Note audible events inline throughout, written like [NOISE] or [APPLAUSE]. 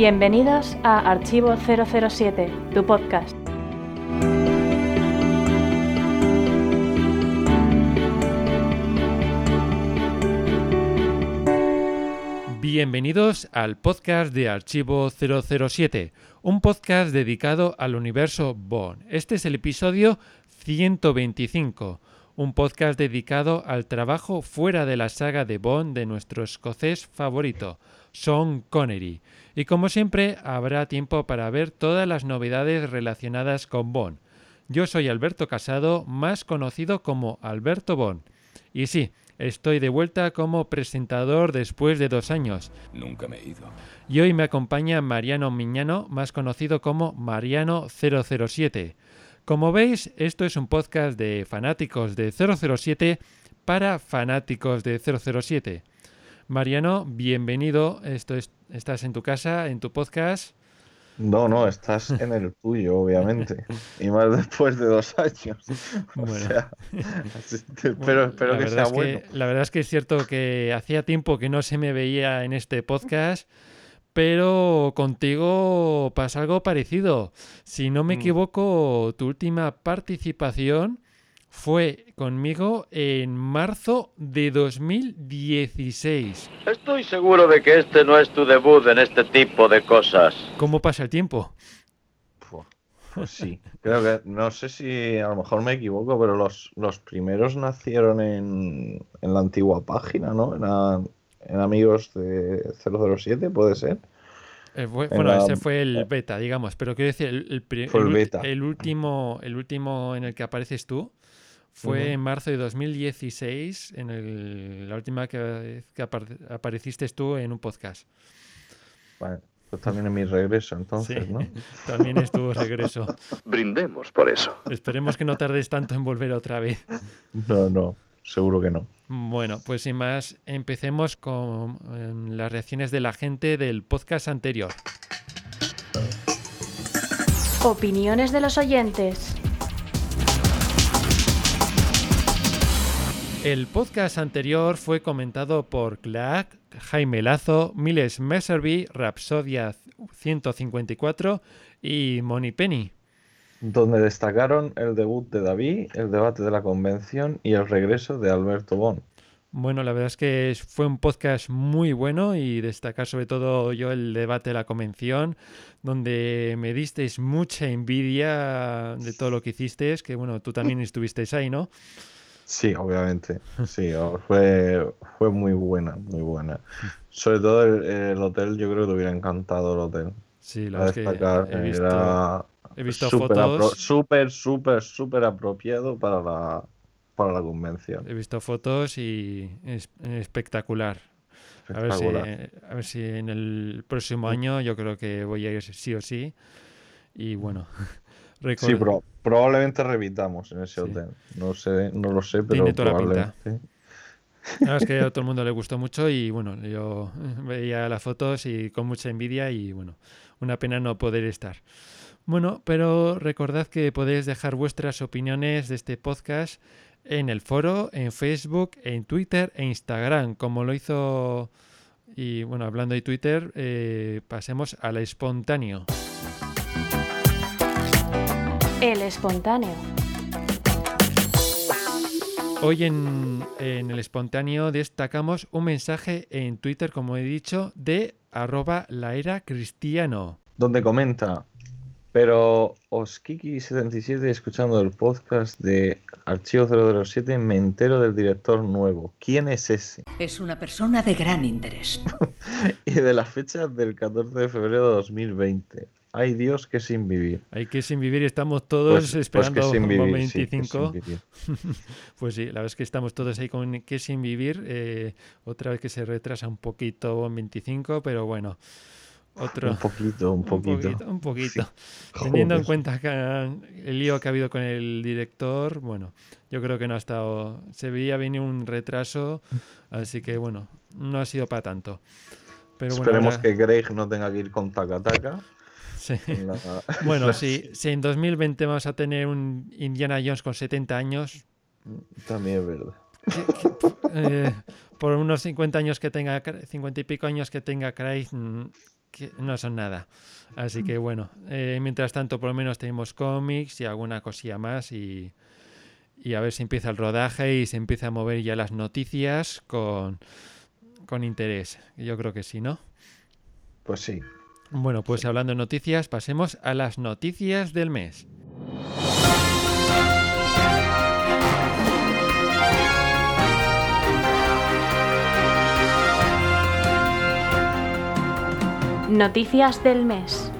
Bienvenidos a Archivo 007, tu podcast. Bienvenidos al podcast de Archivo 007, un podcast dedicado al universo Bond. Este es el episodio 125, un podcast dedicado al trabajo fuera de la saga de Bond de nuestro escocés favorito, Sean Connery. Y como siempre, habrá tiempo para ver todas las novedades relacionadas con Bond. Yo soy Alberto Casado, más conocido como Alberto Bond. Y sí, estoy de vuelta como presentador después de dos años. Nunca me he ido. Y hoy me acompaña Mariano Miñano, más conocido como Mariano 007. Como veis, esto es un podcast de fanáticos de 007 para fanáticos de 007. Mariano, bienvenido. Esto es, estás en tu casa, en tu podcast. No, no, estás en el tuyo, obviamente. Y más después de dos años. [LAUGHS] O Bueno. sea, espero que sea es bueno. la verdad es que es cierto que hacía tiempo que no se me veía en este podcast, pero contigo pasa algo parecido. Si no me Mm. equivoco, tu última participación fue conmigo en marzo de 2016. Estoy seguro de que este no es tu debut en este tipo de cosas. ¿Cómo pasa el tiempo? Pues sí, creo que, no sé si a lo mejor me equivoco, pero los, los primeros nacieron en, en la antigua página, ¿no? En, en Amigos de 007, puede ser. Eh, fue- bueno, la- ese fue el beta, digamos, pero quiero decir, el, el el el último, el último en el que apareces tú fue en marzo de 2016, en el- la última que, que apar- apareciste tú en un podcast. Vale, pues también en mi regreso, entonces, Sí, ¿no? [LAUGHS] también estuvo regreso. Brindemos por eso. Esperemos que no tardes tanto en volver otra vez. No, no, seguro que no. Bueno, pues sin más, empecemos con em, las reacciones de la gente del podcast anterior. Opiniones de los oyentes. El podcast anterior fue comentado por Clark, Jaime Lazo, Miles Messervy, Rapsodia 154 y Moni Penny. donde destacaron el debut de David, el debate de la convención y el regreso de Alberto Bon. Bueno, la verdad es que fue un podcast muy bueno y destacar sobre todo yo el debate de la convención, donde me disteis mucha envidia de todo lo que hicisteis, que bueno, tú también estuvisteis ahí, ¿no? Sí, obviamente. [LAUGHS] Sí, fue, fue muy buena, muy buena. Sobre todo el, el hotel, yo creo que te hubiera encantado el hotel. Sí, la verdad es que destacar, he visto, era he visto apro- fotos. súper, súper, súper apropiado para la, para la convención. He visto fotos y es espectacular. A ver, si, a ver si en el próximo año yo creo que voy a ir sí o sí. Y bueno, [LAUGHS] Sí, record- pro- probablemente repitamos en ese Sí. hotel. No sé, no lo sé, pero Tiene toda la pinta. probablemente. la verdad es que a todo el mundo le gustó mucho y bueno, yo veía las fotos y con mucha envidia y bueno, una pena no poder estar. Bueno, pero recordad que podéis dejar vuestras opiniones de este podcast en el foro, en Facebook, en Twitter e Instagram, como lo hizo... Y bueno, hablando de Twitter, eh, pasemos al espontáneo. El espontáneo. Hoy en, en el espontáneo destacamos un mensaje en Twitter, como he dicho, de arroba la era cristiano. donde comenta, pero Oskiki77 escuchando el podcast de Archivo 007 me entero del director nuevo. ¿Quién es ese? Es una persona de gran interés. [LAUGHS] Y de la fecha del 14 de febrero de 2020. Ay Dios, que sin vivir. Hay que sin vivir, estamos todos Pues- pues esperando un vivir, sí, que 25. sin vivir. [LAUGHS] Pues sí, la verdad es que estamos todos ahí con que sin vivir. eh, otra vez que se retrasa un poquito en 25, pero bueno. Otro, Un poquito, un [LAUGHS] poquito. un poquito. [LAUGHS] Sí. Teniendo en cuenta que, el lío que ha habido con el director, bueno, yo creo que no ha estado. Se veía venir un retraso, así que bueno, no ha sido para tanto. Pero bueno, Esperemos que Greg no tenga que ir con Taka Taka. Sí. en la- [LAUGHS] Bueno, la- si, si en 2020 vamos a tener un Indiana Jones con 70 años, También es verdad. eh, por unos 50 años que tenga, Cra- 50 y pico años que tenga Craig, mm, que no son nada. Así que bueno, eh, mientras tanto por lo menos tenemos cómics y alguna cosilla más y, y a ver si empieza el rodaje y se empieza a mover ya las noticias con, con interés. Yo creo que sí, ¿no? Pues sí. Bueno, pues hablando de noticias, pasemos a las noticias del mes. Noticias del mes.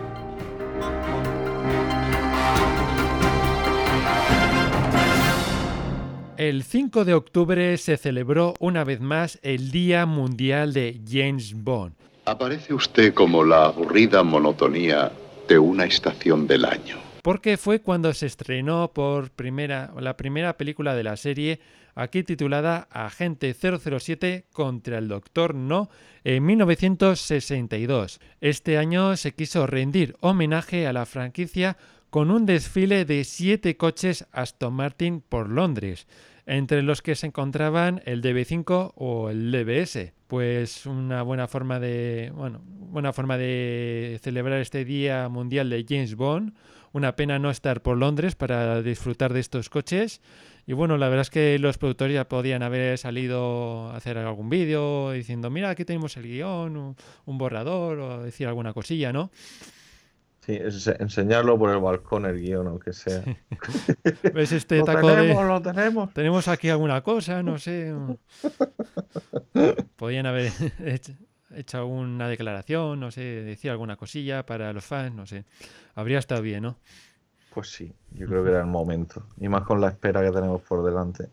El 5 de octubre se celebró una vez más el Día Mundial de James Bond. Aparece usted como la aburrida monotonía de una estación del año. Porque fue cuando se estrenó por primera la primera película de la serie, aquí titulada Agente 007 contra el Doctor No en 1962. Este año se quiso rendir homenaje a la franquicia con un desfile de siete coches Aston Martin por Londres, entre los que se encontraban el DB5 o el DBS. Pues una buena forma de, bueno, buena forma de celebrar este Día Mundial de James Bond. Una pena no estar por Londres para disfrutar de estos coches. Y bueno, la verdad es que los productores ya podían haber salido a hacer algún vídeo diciendo, mira, aquí tenemos el guion, un, un borrador o decir alguna cosilla, ¿no? Sí, es enseñarlo por el balcón, el guion, aunque sea. [LAUGHS] ¿Ves este lo taco tenemos, de... lo tenemos. Tenemos aquí alguna cosa, no sé. Podían haber [LAUGHS] hecho, hecho una declaración, no sé, decir alguna cosilla para los fans, no sé. Habría estado bien, ¿no? Pues sí, yo creo que era el momento. Y más con la espera que tenemos por delante.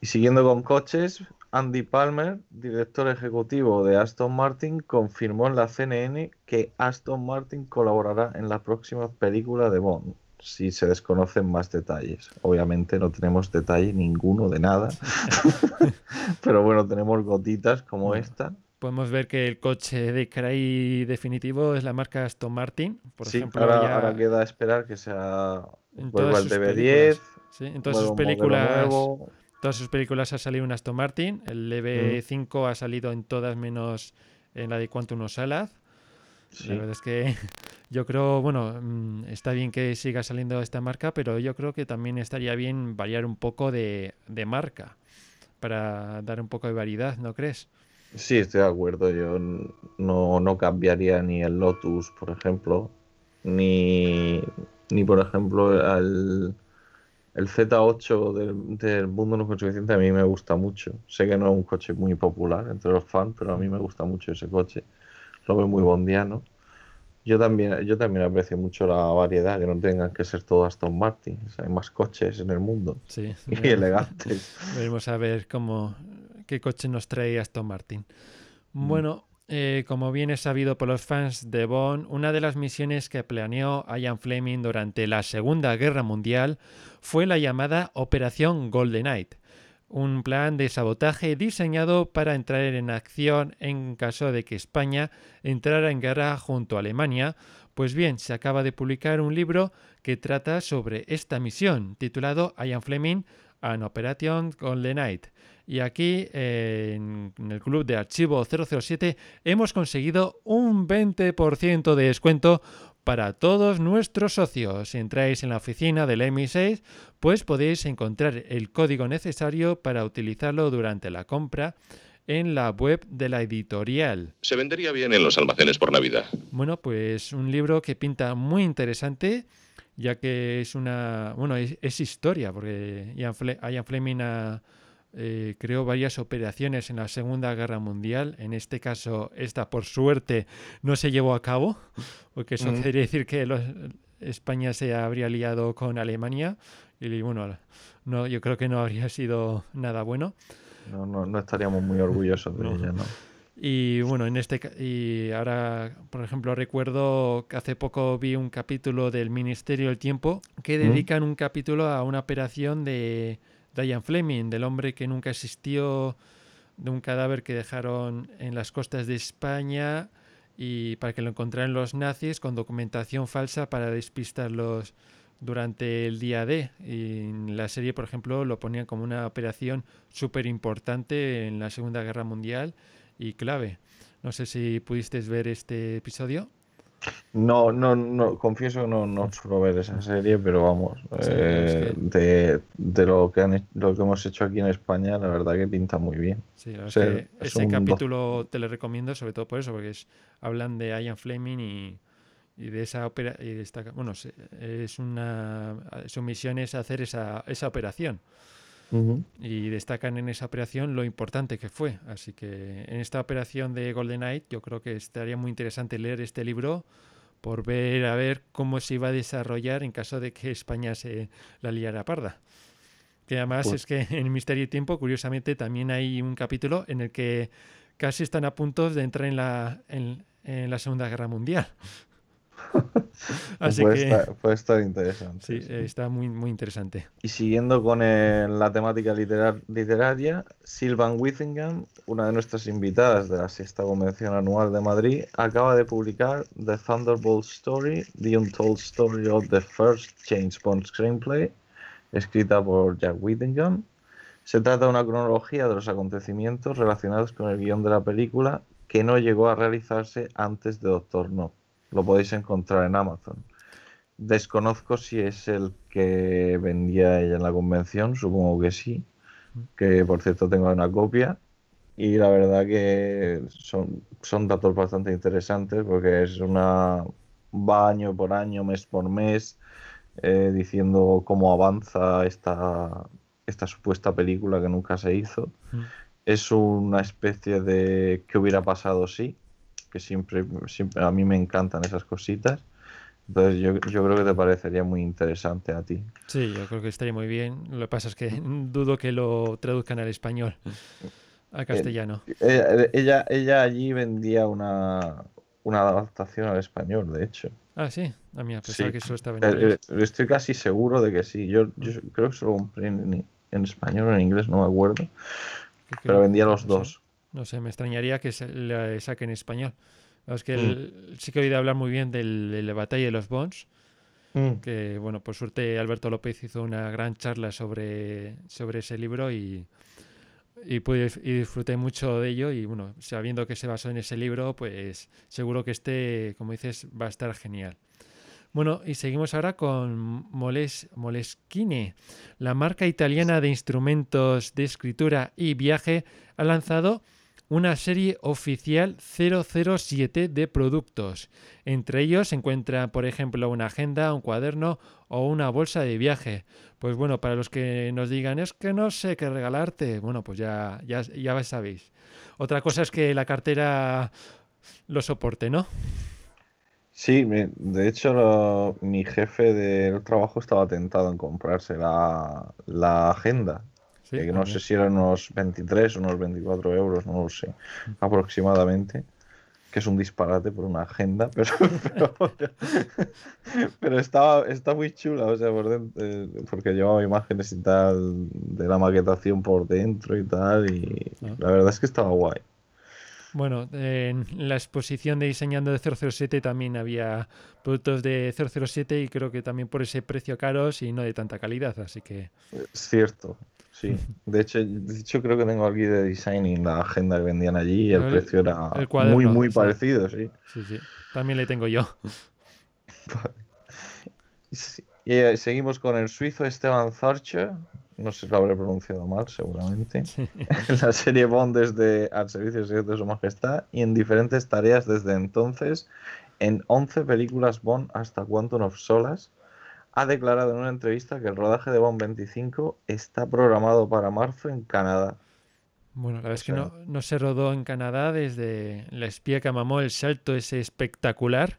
Y siguiendo con coches, Andy Palmer, director ejecutivo de Aston Martin, confirmó en la CNN que Aston Martin colaborará en la próxima película de Bond, si se desconocen más detalles. Obviamente no tenemos detalle ninguno de nada, [LAUGHS] pero bueno, tenemos gotitas como Bueno. esta. Podemos ver que el coche de Cray definitivo es la marca Aston Martin. Por sí, ejemplo, ahora, ya ahora queda esperar que sea en vuelva el sus DB10, películas- sí, en todas sus películas nuevo. Todas sus películas ha salido un Aston Martin. El DB5 ha salido en todas menos en la de Quantum of. Sí. La verdad es que [LAUGHS] yo creo, bueno, mm, está bien que siga saliendo esta marca, pero yo creo que también estaría bien variar un poco de, de marca para dar un poco de variedad, ¿no crees? Sí, estoy de acuerdo. Yo no, no cambiaría ni el Lotus, por ejemplo, ni, ni por ejemplo, el, el Z8 del, del mundo no suficiente. A mí me gusta mucho. Sé que no es un coche muy popular entre los fans, pero a mí me gusta mucho ese coche. Lo veo muy bondiano. Yo también, yo también aprecio mucho la variedad, que no tengan que ser todos Aston Martin. O sea, hay más coches en el mundo Sí. [LAUGHS] y elegantes. Veremos a ver cómo qué coche nos trae Aston Martin. Mm. Bueno, eh, como bien es sabido por los fans de Bond, una de las misiones que planeó Ian Fleming durante la Segunda Guerra Mundial fue la llamada Operación Golden Knight, un plan de sabotaje diseñado para entrar en acción en caso de que España entrara en guerra junto a Alemania. Pues bien, se acaba de publicar un libro que trata sobre esta misión, titulado Ian Fleming An Operation Golden Knight. Y aquí eh, en, en el club de archivo 007 hemos conseguido un 20% de descuento para todos nuestros socios. Si entráis en la oficina del MI6, pues podéis encontrar el código necesario para utilizarlo durante la compra en la web de la editorial. Se vendería bien en los almacenes por Navidad. Bueno, pues un libro que pinta muy interesante, ya que es una. Bueno, es, es historia, porque Ian, Fle- Ian Fleming ha, eh, creó varias operaciones en la Segunda Guerra Mundial. En este caso, esta por suerte no se llevó a cabo, [LAUGHS] porque eso Mm. quiere decir que los- España se habría liado con Alemania. Y bueno, no, yo creo que no habría sido nada bueno. No, no, no estaríamos muy orgullosos de No. ella, ¿no? Y bueno, en este y ahora, por ejemplo, recuerdo que hace poco vi un capítulo del Ministerio del Tiempo que ¿Mm? dedican un capítulo a una operación de Diane Fleming, del hombre que nunca existió, de un cadáver que dejaron en las costas de España y para que lo encontraran los nazis con documentación falsa para despistarlos durante el día D. Y en la serie, por ejemplo, lo ponían como una operación súper importante en la Segunda Guerra Mundial y clave. No sé si pudiste ver este episodio. No, no, no, confieso no, no suelo ver esa serie, pero vamos, Sí, eh, es que- de, de lo que han, lo que hemos hecho aquí en España, la verdad que pinta muy bien. Sí, verdad Sí, es ese capítulo te lo recomiendo, sobre todo por eso, porque es, hablan de Ian Fleming y, y de esa ópera. Y de esta- bueno, es una. Su misión es hacer esa, esa operación. Y destacan en esa operación lo importante que fue. Así que en esta operación de Golden Knight yo creo que estaría muy interesante leer este libro por ver a ver cómo se iba a desarrollar en caso de que España se la liara parda. Que además Pues- es que en Misterio y Tiempo, curiosamente, también hay un capítulo en el que casi están a punto de entrar en la, en, en la Segunda Guerra Mundial. Así puede, que estar, puede estar interesante. sí, sí. está muy, muy interesante. Y siguiendo con el- la temática literar- literaria, Sylvan Whittingham, una de nuestras invitadas de la sexta convención anual de Madrid, acaba de publicar The Thunderbolt Story, The Untold Story of the First James Bond Screenplay, escrita por Jack Whittingham. Se trata de una cronología de los acontecimientos relacionados con el guion de la película que no llegó a realizarse antes de Doctor No. Lo podéis encontrar en Amazon. Desconozco si es el que vendía ella en la convención, supongo que sí. Que por cierto tengo una copia. Y la verdad que son, son datos bastante interesantes porque es una. va año por año, mes por mes, eh, diciendo cómo avanza esta, esta supuesta película que nunca se hizo. Mm. Es una especie de qué hubiera pasado si, que siempre, siempre a mí me encantan esas cositas. Entonces yo, yo creo que te parecería muy interesante a ti. Sí, yo creo que estaría muy bien. Lo que pasa es que [LAUGHS] dudo que lo traduzcan al español, al castellano. Ella, ella, ella allí vendía una, una adaptación al español, de hecho. Ah, sí. A mí, a pesar Sí. que eso estaba en Eh, inglés. eh, Estoy casi seguro de que sí. Yo, yo creo que se lo compré en, en español o en inglés, no me acuerdo. Pero vendía los dos. No sé, me extrañaría que se le saquen en español. Es que Mm. el- sí que he oído hablar muy bien del- de la batalla de los Bonds, Mm. que bueno, por suerte Alberto López hizo una gran charla sobre, sobre ese libro y, y, pude, y disfruté mucho de ello y bueno, sabiendo que se basó en ese libro, pues seguro que este, como dices, va a estar genial. Bueno, y seguimos ahora con Moles, Moleskine. La marca italiana de instrumentos de escritura y viaje ha lanzado una serie oficial 007 de productos. Entre ellos se encuentra, por ejemplo, una agenda, un cuaderno o una bolsa de viaje. Pues bueno, para los que nos digan, es que no sé qué regalarte, bueno, pues ya, ya, ya sabéis. Otra cosa es que la cartera lo soporte, ¿no? Sí, de hecho mi jefe del trabajo estaba tentado en comprarse la, la agenda, Sí, que no sé si eran unos 23 o unos 24 euros, no lo sé, aproximadamente, que es un disparate por una agenda, [LAUGHS] pero, pero, pero estaba, está muy chula, o sea, por dentro, eh, porque llevaba imágenes y tal de la maquetación por dentro y tal, y Ah. la verdad es que estaba guay. Bueno, en la exposición de diseñando de 007 también había productos de 007 y creo que también por ese precio caros y no de tanta calidad, así que Es cierto, sí. De hecho, de hecho creo que tengo aquí de designing la agenda que vendían allí y el, El- precio era el cuaderno, muy, muy sí. parecido, sí. sí, sí, también le tengo yo. [LAUGHS] Sí, Y eh, seguimos con el suizo Esteban Zarcher, no sé si lo habré pronunciado mal, seguramente. En [LAUGHS] la serie Bond desde al servicio secreto de su majestad y en diferentes tareas desde entonces, en 11 películas Bond hasta Quantum of Solace, ha declarado en una entrevista que el rodaje de Bond 25 está programado para marzo en Canadá. Bueno, la verdad es que no, no se rodó en Canadá desde la espía que mamó el salto ese espectacular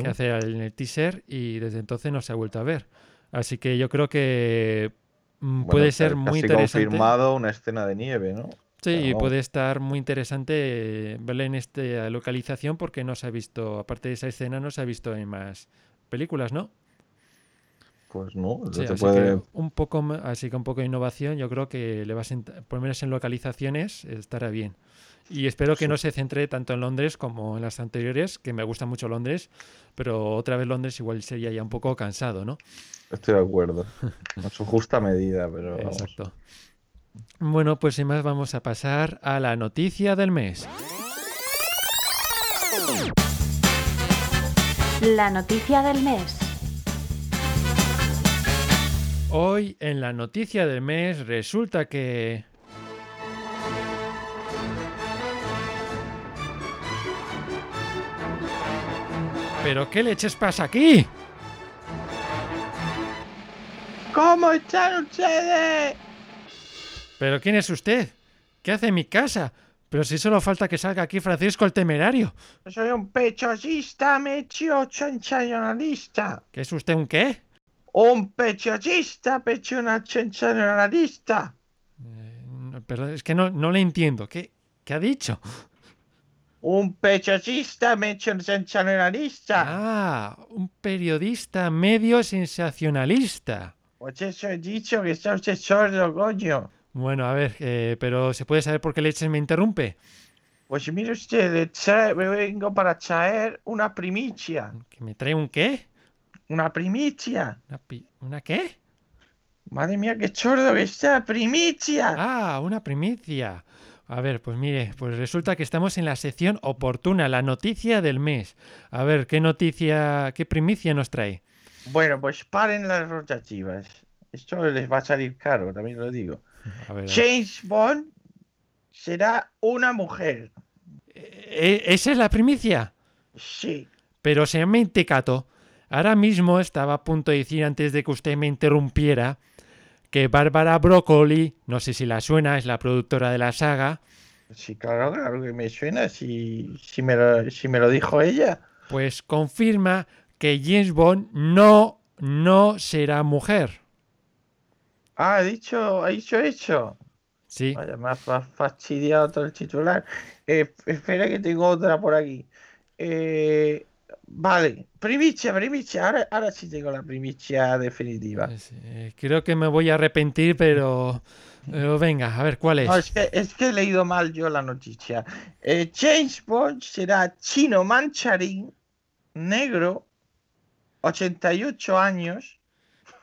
que hace en el teaser y desde entonces no se ha vuelto a ver. Así que yo creo que mm, Bueno, puede ser muy interesante. confirmado una escena de nieve, ¿no? Sí, y puede estar muy interesante eh, verla en esta localización porque no se ha visto, aparte de esa escena, no se ha visto en más películas, ¿no? Pues no, Sí, así puede- que un poco, así que un poco de innovación, yo creo que le va a sentar, por lo menos en localizaciones, estará bien. Y espero que Sí. no se centre tanto en Londres como en las anteriores, que me gusta mucho Londres, pero otra vez Londres igual sería ya un poco cansado, ¿no? Estoy de acuerdo. En su justa medida, pero vamos. Exacto. Bueno, pues sin más vamos a pasar a la noticia del mes. La noticia del mes. Hoy en la noticia del mes resulta que... ¿Pero qué leches pasa aquí? ¿Cómo están ustedes? ¿Pero quién es usted? ¿Qué hace en mi casa? Pero si solo falta que salga aquí Francisco el Temerario. Soy un pechosista medio sensacionalista. ¿Qué es usted un qué? Un pechosista pechona sensacionalista. Eh, perdón, es que no, no le entiendo. ¿Qué, ¿Qué ha dicho? Un pechosista medio sensacionalista. Ah, un periodista medio sensacionalista. Pues eso he dicho que está usted sordo, coño. Bueno, a ver, eh, pero ¿se puede saber por qué Leches me interrumpe? Pues mire usted, le trae- me vengo para traer una primicia. ¿Que me trae un qué? Una primicia. ¿Una, pi- ¿una qué? Madre mía, qué sordo que está, primicia. Ah, una primicia. A ver, pues mire, pues resulta que estamos en la sección oportuna, la noticia del mes. A ver, ¿qué noticia, qué primicia nos trae? Bueno, pues paren las rotativas. Esto les va a salir caro, también lo digo. A ver. James Bond será una mujer. Eh, ¿Esa es la primicia? Sí. Pero señor Mentecato, ahora mismo estaba a punto de decir antes de que usted me interrumpiera que Bárbara Broccoli, no sé si la suena, es la productora de la saga, Sí, claro, claro que me suena. Si, si, me, lo, si me lo dijo ella. pues confirma que James Bond no, no será mujer. Ah, ha dicho, ha dicho eso. Sí, Vaya, me ha fa- fastidiado todo el titular. Eh, espera que tengo otra por aquí. Eh, vale, primicia, primicia. Ahora, ahora sí tengo la primicia definitiva. eh, creo que me voy a arrepentir, pero, pero venga, a ver, ¿cuál es? No, es que, es que he leído mal yo la noticia. Eh, James Bond será chino mancharín, negro, 88 años.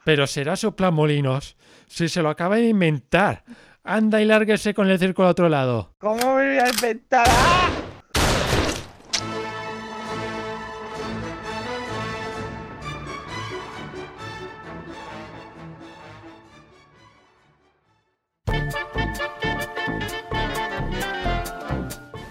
Pero será soplamolinos, si se lo acaba de inventar. Anda y lárguese con el circo al otro lado. ¿Cómo me voy a inventar? ¡Ah!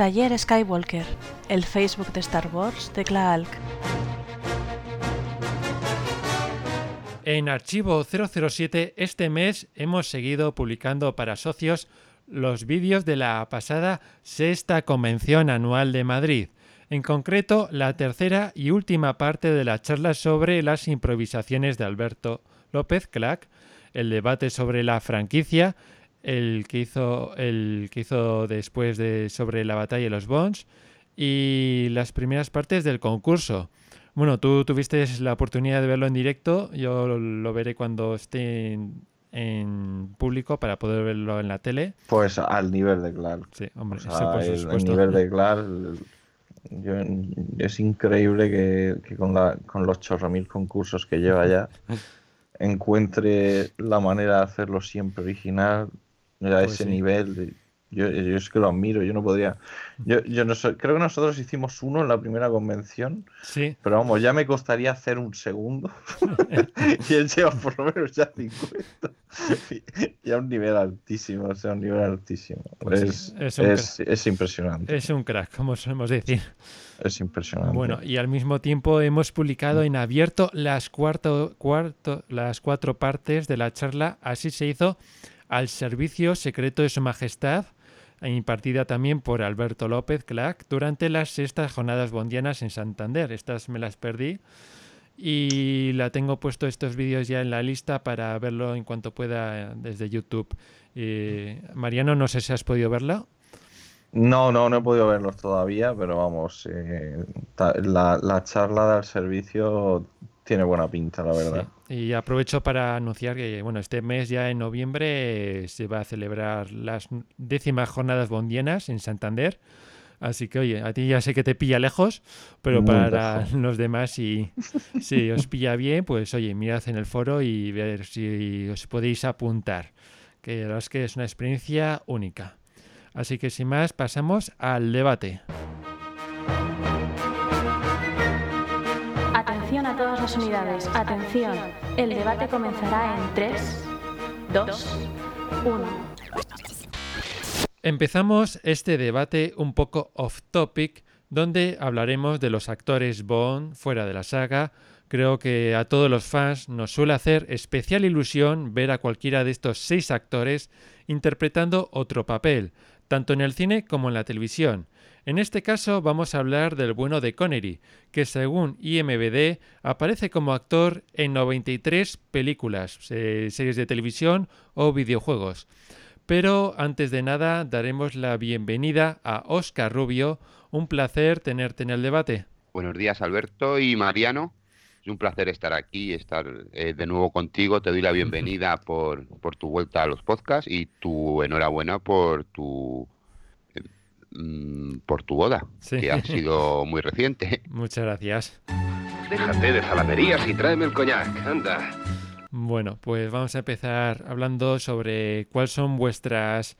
Taller Skywalker, el Facebook de Star Wars de Klaalk. En Archivo 007 este mes hemos seguido publicando para socios los vídeos de la pasada sexta convención anual de Madrid, en concreto la tercera y última parte de la charla sobre las improvisaciones de Alberto López Clack, el debate sobre la franquicia, el que hizo, el que hizo después de sobre la batalla de los Bonds y las primeras partes del concurso. Bueno, tú tuviste la oportunidad de verlo en directo, yo lo, lo veré cuando esté en, en público para poder verlo en la tele. Pues al nivel de Clark. Sí, hombre, O eso sea, por el, el nivel de Clark. yo- es increíble que, que con, la, con los chorromil concursos que lleva ya [LAUGHS] encuentre la manera de hacerlo siempre original a Pues ese sí. nivel. de- Yo, yo es que lo admiro, yo no podría. Yo, yo no sé, creo que nosotros hicimos uno en la primera convención, Sí, pero vamos, ya me costaría hacer un segundo. [LAUGHS] y él lleva por lo menos ya 50. y a un nivel altísimo, o sea, un nivel altísimo. Pues es, sí, es es, es impresionante. es un crack, como solemos decir. Es impresionante. Bueno, y al mismo tiempo hemos publicado en abierto las, cuarto, cuarto, las cuatro partes de la charla. Así se hizo al servicio secreto de Su Majestad, impartida también por Alberto López Clack durante las sextas jornadas bondianas en Santander. Estas me las perdí y la tengo puesto estos vídeos ya en la lista para verlo en cuanto pueda desde YouTube. Eh, Mariano, no sé si has podido verlo. No, no, no he podido verlos todavía, pero vamos, eh, la, la charla del servicio tiene buena pinta, la verdad. Sí. Y aprovecho para anunciar que, bueno, este mes ya en noviembre se va a celebrar las décimas jornadas bondianas en Santander. Así que, oye, a ti ya sé que te pilla lejos, pero Muy para lejos. los demás, si, [LAUGHS] si os pilla bien, pues, oye, mirad en el foro y ver si os podéis apuntar. Que la verdad es que es una experiencia única. Así que, sin más, pasamos al debate. A todas las unidades. Atención. El debate comenzará en 3, 2, 1. Empezamos este debate un poco off topic, donde hablaremos de los actores Bond fuera de la saga. Creo que a todos los fans nos suele hacer especial ilusión ver a cualquiera de estos seis actores interpretando otro papel, tanto en el cine como en la televisión. En este caso vamos a hablar del bueno de Connery, que según IMBD aparece como actor en 93 películas, eh, series de televisión o videojuegos. Pero antes de nada daremos la bienvenida a Oscar Rubio. Un placer tenerte en el debate. Buenos días Alberto y Mariano. Es un placer estar aquí, estar eh, de nuevo contigo. Te doy la [LAUGHS] bienvenida por, por tu vuelta a los podcasts y tu enhorabuena por tu mm, por tu boda, Sí. que ha sido [LAUGHS] muy reciente. Muchas gracias. Déjate de zalamerías y tráeme el coñac, anda. Bueno, pues vamos a empezar hablando sobre cuáles son vuestras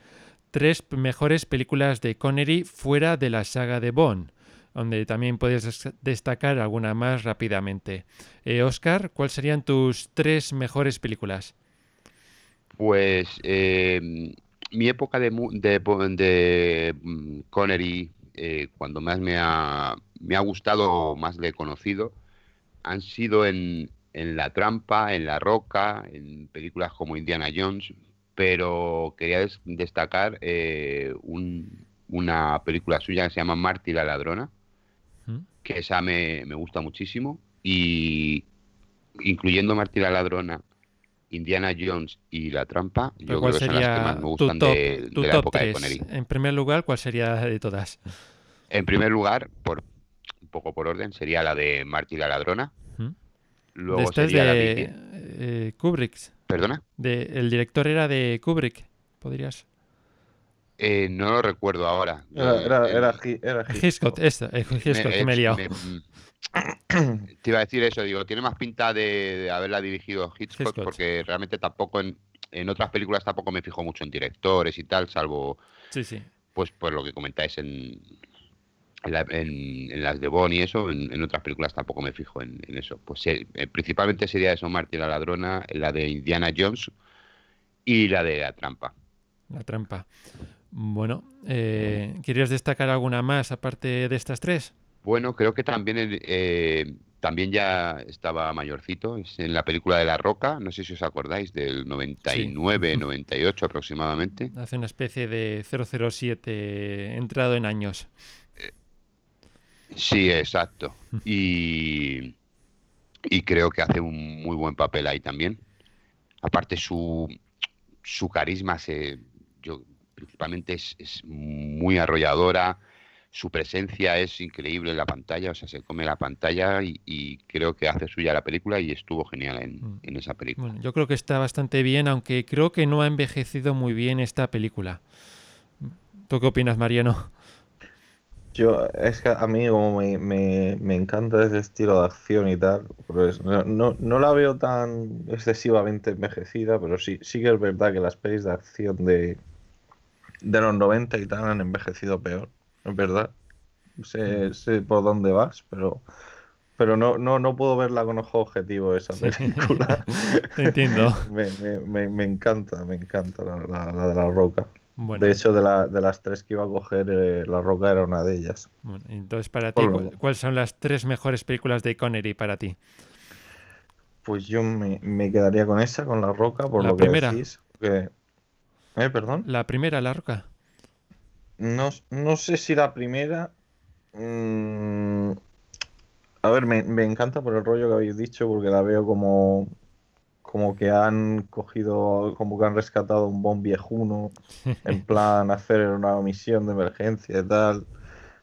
tres mejores películas de Connery fuera de la saga de Bond, donde también puedes des- destacar alguna más rápidamente. Eh, Oscar, ¿cuáles serían tus tres mejores películas? Pues eh, mi época de, de, de, mm, Connery, eh, cuando más me ha, me ha gustado, más le he conocido, han sido en, en La Trampa, en La Roca, en películas como Indiana Jones, pero quería des- destacar eh, un- una película suya que se llama Marty la Ladrona, ¿Mm? que esa me, me gusta muchísimo, y incluyendo Marty la Ladrona, Indiana Jones y La Trampa, yo ¿Cuál creo que son las que sería más me gustan top, de, de la época de tres? Connery. En primer lugar, ¿cuál sería de todas? En primer lugar, por un poco por orden, sería la de Marty la Ladrona. ¿Mm? Luego sería la de de... eh, Kubrick. ¿Perdona? De, el director era de Kubrick. ¿Podrías? Eh, no lo recuerdo ahora. Era, era, Eh, era, Hi- era Hitchcock, esta, eh, Hitchcock, me- que me he eh, liado. me- mm, te iba a decir eso, digo, tiene más pinta de, de haberla dirigido Hitchcock, Hitchcock. porque realmente tampoco en, en otras películas tampoco me fijo mucho en directores y tal, salvo Sí, sí. pues pues lo que comentáis en, en, la- en- en las de Bond y eso, en, otras películas tampoco me fijo en, eso. Pues eh, eh, principalmente sería eso, Marty la ladrona, la de Indiana Jones y la de la trampa. La trampa. Bueno, eh, ¿querías destacar alguna más aparte de estas tres? Bueno, creo que también eh, también ya estaba mayorcito, es en la película de La Roca, no sé si os acordáis, del 99, 98 [LAUGHS] aproximadamente. Hace una especie de 007 entrado en años. Sí, exacto. [LAUGHS] Y, y creo que hace un muy buen papel ahí también. Aparte su, su carisma se, yo, principalmente es, es muy arrolladora, su presencia es increíble en la pantalla, o sea, se come la pantalla y, y creo que hace suya la película y estuvo genial en, en esa película. Bueno, yo creo que está bastante bien, aunque creo que no ha envejecido muy bien esta película. ¿Tú qué opinas, Mariano? Yo, es que a mí como me, me, me encanta ese estilo de acción y tal, pues no, no, no la veo tan excesivamente envejecida, pero sí, sí que es verdad que las pelis de acción de, de los 90 y tal han envejecido peor, es verdad. Sé, sé por dónde vas, pero, pero no, no, no puedo verla con ojo objetivo esa película. [LAUGHS] Te entiendo. [LAUGHS] me, me, me, me encanta, me encanta la, la, la de la roca. Bueno. De hecho, de, la, de las tres que iba a coger, eh, La Roca era una de ellas. Bueno, entonces, para ti, Por ¿cu- luego. ¿cuáles son las tres mejores películas de Connery para ti? Pues yo me, me quedaría con esa, con La Roca, por La lo que primera. decís. que- ¿Eh, perdón? La primera, La Roca. No, no sé si la primera. mm, a ver, me, me encanta por el rollo que habéis dicho, porque la veo como. Como que han cogido, como que han rescatado un bon viejuno, en [LAUGHS] plan hacer una misión de emergencia y tal.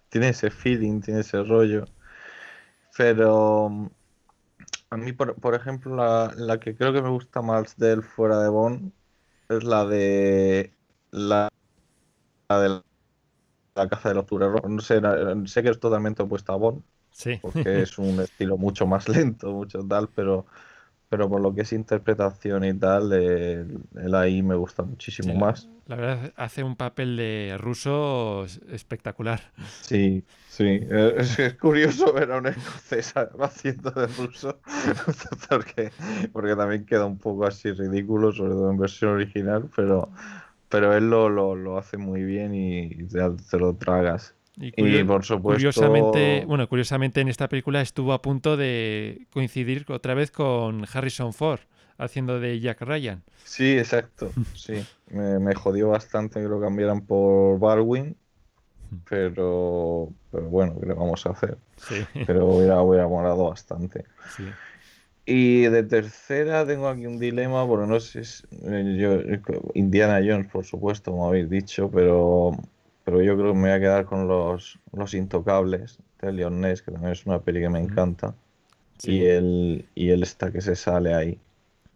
Tiene ese feeling, tiene ese rollo. Pero A mí, por, por ejemplo, la, la que creo que me gusta más de él fuera de Bond es la de la, la de la caza de los tureros. No sé, sé que es totalmente opuesta a Bond, Sí. porque [LAUGHS] es un estilo mucho más [LAUGHS] lento, mucho tal, pero, pero por lo que es interpretación y tal, el, el ahí me gusta muchísimo Sí, más. La verdad, hace un papel de ruso espectacular. Sí, sí. eh, Es, es curioso ver a un escocés haciendo de ruso, [LAUGHS] porque, porque también queda un poco así ridículo, sobre todo en versión original, pero, pero él lo, lo, lo hace muy bien y te, te lo tragas. Y, por supuesto. curiosamente, bueno, curiosamente en esta película estuvo a punto de coincidir otra vez con Harrison Ford haciendo de Jack Ryan. Sí, exacto. [LAUGHS] Sí. Me, me jodió bastante que lo cambiaran por Baldwin, pero, pero bueno, ¿qué le vamos a hacer? Sí. Pero hubiera, hubiera molado bastante. Sí. Y de tercera tengo aquí un dilema, porque no sé si eh, yo, eh, Indiana Jones, por supuesto, como habéis dicho, pero, pero yo creo que me voy a quedar con los, los Intocables de Leon Ness, que también es una peli que me encanta. Y él, y él está que se sale ahí.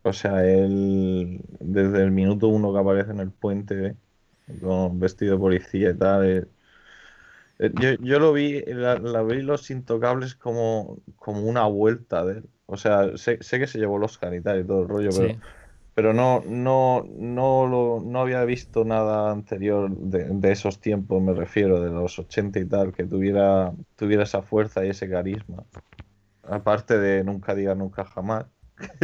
O sea, él desde el minuto uno que aparece en el puente con vestido de policía y tal. Eh, Yo, yo lo vi, la, la vi Los Intocables como, como una vuelta de él. O sea, sé, sé que se llevó el Oscar y tal y todo el rollo, pero, Sí. pero no, no, no, lo, no había visto nada anterior de, de esos tiempos, me refiero, de los 80 y tal, que tuviera, tuviera esa fuerza y ese carisma. Aparte de Nunca diga nunca jamás. [LAUGHS]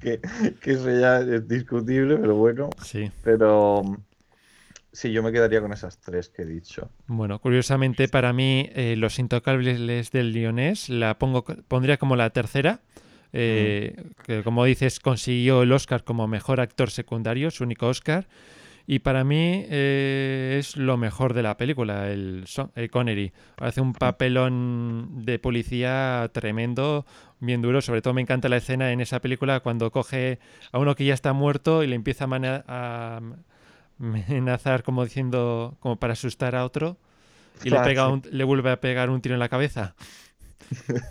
que, que eso ya es discutible, pero bueno. Sí. Pero sí, yo me quedaría con esas tres que he dicho. Bueno, curiosamente para mí eh, Los Intocables del Lyonés la pongo, pondría como la tercera. eh, que como dices consiguió el Oscar como mejor actor secundario, su único Oscar. Y para mí eh, es lo mejor de la película, el, el Connery. Hace un papelón de policía tremendo, bien duro. Sobre todo me encanta la escena en esa película cuando coge a uno que ya está muerto y le empieza a, a amenazar [LAUGHS] como diciendo, como para asustar a otro. Y le, pega sí. un- le vuelve a pegar un tiro en la cabeza. [LAUGHS]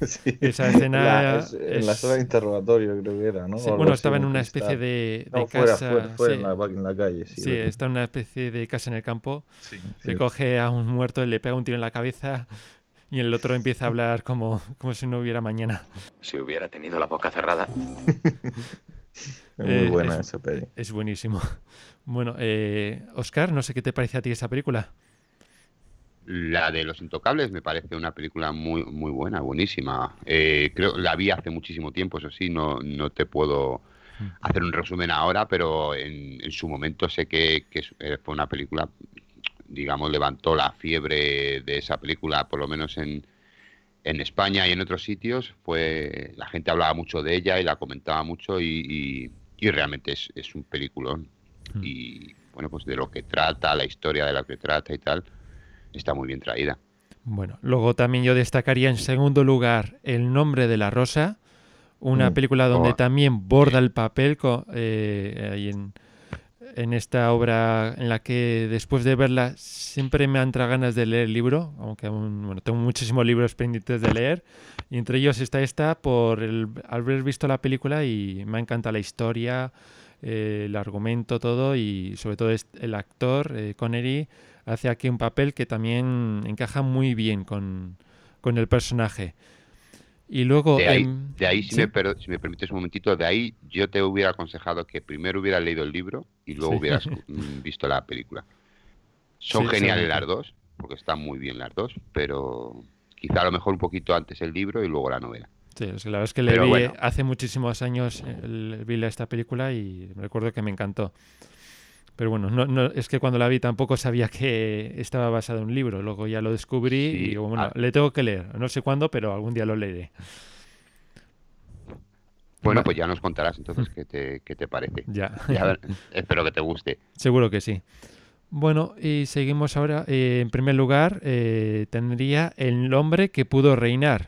Sí. Esa escena La- es- en la sala de interrogatorio creo que era, ¿no? Sí, bueno, estaba en un una especie de, de No, fuera, casa. fuera, fuera sí. en, la, en la calle, sí. Está en una especie de casa en el campo. Sí, Le sí. coge a un muerto, le pega un tiro en la cabeza y el otro empieza a hablar como, como si no hubiera mañana. Si hubiera tenido la boca cerrada. [LAUGHS] Es muy Eh, buena es- esa peli. Es buenísimo. Bueno, eh, Oscar, no sé qué te parece a ti esa película. La de Los Intocables me parece una película muy, muy buena, buenísima. Eh, creo la vi hace muchísimo tiempo, eso sí, no, no te puedo hacer un resumen ahora, pero en, en su momento sé que, que eh, fue una película, digamos, levantó la fiebre de esa película, por lo menos en, en España y en otros sitios. Fue la gente hablaba mucho de ella y la comentaba mucho y, y- y realmente es, es un peliculón. Y bueno, pues de lo que trata, la historia de lo que trata y tal, está muy bien traída. Bueno, luego también yo destacaría en segundo lugar El nombre de la rosa, una Mm. película donde Oh, también borda el papel co- eh, ahí en, en esta obra en la que después de verla siempre me entra ganas de leer el libro, aunque aún bueno, tengo muchísimos libros pendientes de leer, y entre ellos está esta por el, haber visto la película y me encanta la historia, eh, el argumento, todo, y sobre todo el actor, eh, Connery, hace aquí un papel que también encaja muy bien con, con el personaje. Y luego... De ahí, de ahí si, ¿sí? me, per- si me permites un momentito, de ahí yo te hubiera aconsejado que primero hubieras leído el libro y luego Sí. hubieras [LAUGHS] mm, visto la película. Son Sí, geniales las dos, porque están muy bien las dos, pero quizá a lo mejor un poquito antes el libro y luego la novela. Sí, es que la verdad es que le Pero vi bueno. hace muchísimos años, le vi esta película y recuerdo que me encantó. Pero bueno, no, no, es que cuando la vi tampoco sabía que estaba basada en un libro. Luego ya lo descubrí y Sí, bueno, ah. le tengo que leer. No sé cuándo, pero algún día lo leeré. Bueno, pues ya nos contarás entonces [LAUGHS] qué te, qué te parece. Ya. Ya ver- espero que te guste. Seguro que sí. Bueno, y seguimos ahora. eh, en primer lugar, eh, tendría El hombre que pudo reinar.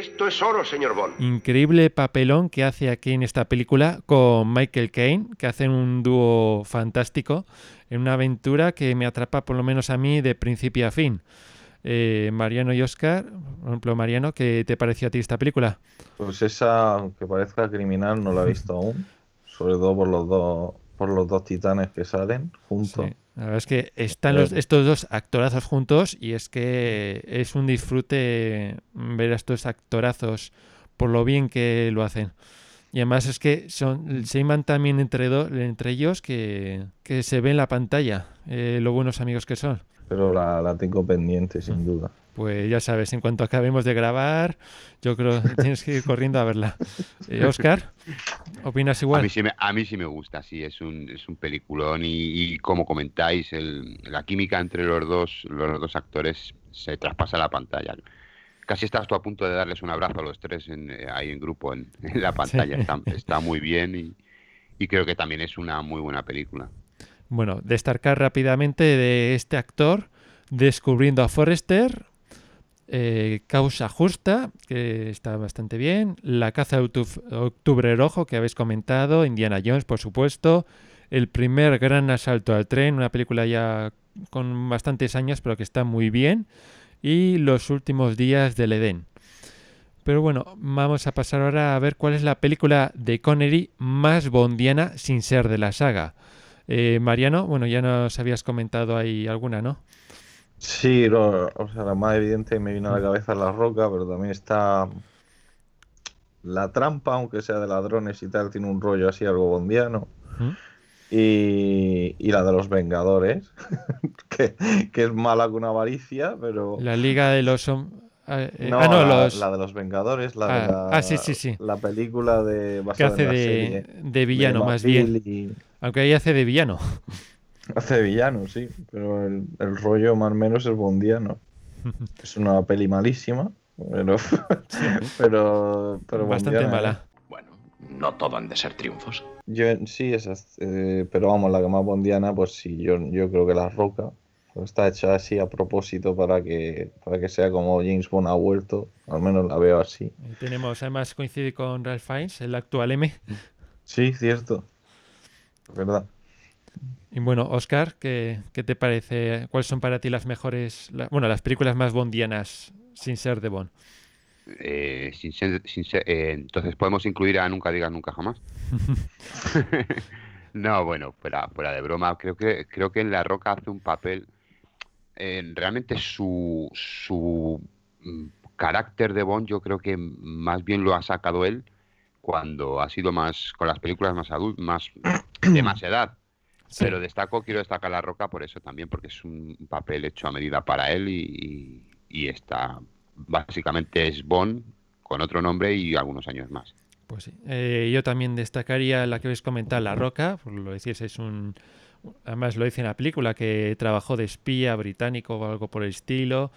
Esto es oro, señor Bond. Increíble papelón que hace aquí en esta película con Michael Caine, que hacen un dúo fantástico en una aventura que me atrapa por lo menos a mí de principio a fin. Eh, Mariano y Oscar, por ejemplo, Mariano, ¿qué te pareció a ti esta película? Pues esa, aunque parezca criminal, no la he visto [LAUGHS] aún. Sobre todo por los dos, por los dos titanes que salen juntos. Sí. La verdad es que están los, estos dos actorazos juntos y es que es un disfrute ver a estos actorazos por lo bien que lo hacen. Y además es que son, se iman también entre, do- entre ellos que, que se ve en la pantalla eh, lo buenos amigos que son. Pero la, la tengo pendiente, sin duda. Pues ya sabes, en cuanto acabemos de grabar, yo creo que [LAUGHS] tienes que ir corriendo a verla. Eh, Oscar, [LAUGHS] ¿opinas A igual? mí, sí me, a mí sí me gusta, sí, es un, es un peliculón y, y como comentáis, el- la química entre los dos, los dos actores se traspasa la pantalla. Casi estás tú a punto de darles un abrazo a los tres en, eh, ahí en grupo en, [LAUGHS] en la pantalla. Sí. Está, está muy bien y, y creo que también es una muy buena película. Bueno, destacar rápidamente de este actor, descubriendo a Forrester, eh, Causa Justa, que está bastante bien, La caza de Octu- Octubre Rojo, que habéis comentado, Indiana Jones, por supuesto, El primer gran asalto al tren, una película ya con bastantes años, pero que está muy bien, y Los últimos días del Edén. Pero bueno, vamos a pasar ahora a ver cuál es la película de Connery más bondiana sin ser de la saga. Eh, Mariano, bueno, ya nos habías comentado ahí alguna, ¿no? Sí, lo- o sea, la más evidente que me vino a la cabeza es la roca, pero también está la trampa, aunque sea de ladrones y tal, tiene un rollo así algo bondiano. ¿Mm? Y, y la de los Vengadores, [LAUGHS] que, que es mala con avaricia, pero... La Liga de los... Ah, eh, No, ah, no, la, los... la de los Vengadores, la Ah, de la, ah, sí, sí, sí. la película de que hace de, serie de villano, de más bien. y- Aunque ahí hace de villano. [LAUGHS] Hace de villano, sí, pero el, el rollo más o menos es bondiano. [LAUGHS] Es una peli malísima, pero, pero, pero Bastante bondiana, mala. No todo han de ser triunfos. Yo, sí, esas, eh, pero vamos, la que más bondiana, pues sí, yo, yo creo que la roca pues está hecha así a propósito para que, para que sea como James Bond ha vuelto, al menos la veo así. Tenemos, además coincide con Ralph Fiennes, el actual M. Sí, cierto. ¿Verdad? Y bueno, Oscar, ¿qué, qué te parece? ¿Cuáles son para ti las mejores, la- bueno, las películas más bondianas sin ser de Bond? Eh, sin ser- sin ser- eh, entonces podemos incluir a Nunca digas nunca jamás. [LAUGHS] no, bueno, fuera, fuera de broma, creo que, creo que en La Roca hace un papel. eh, realmente su, su mm, carácter de Bond, yo creo que más bien lo ha sacado él cuando ha sido más con las películas más adultas, más [CLEARS THROAT] de más edad. Sí. Pero destaco, quiero destacar La Roca por eso también, porque es un papel hecho a medida para él y, y- y está básicamente es Bond con otro nombre y algunos años más. Pues sí. Eh, yo también destacaría la que habéis comentado, La Roca, por lo decís, es un... Además lo dice en la película, que trabajó de espía británico o algo por el estilo.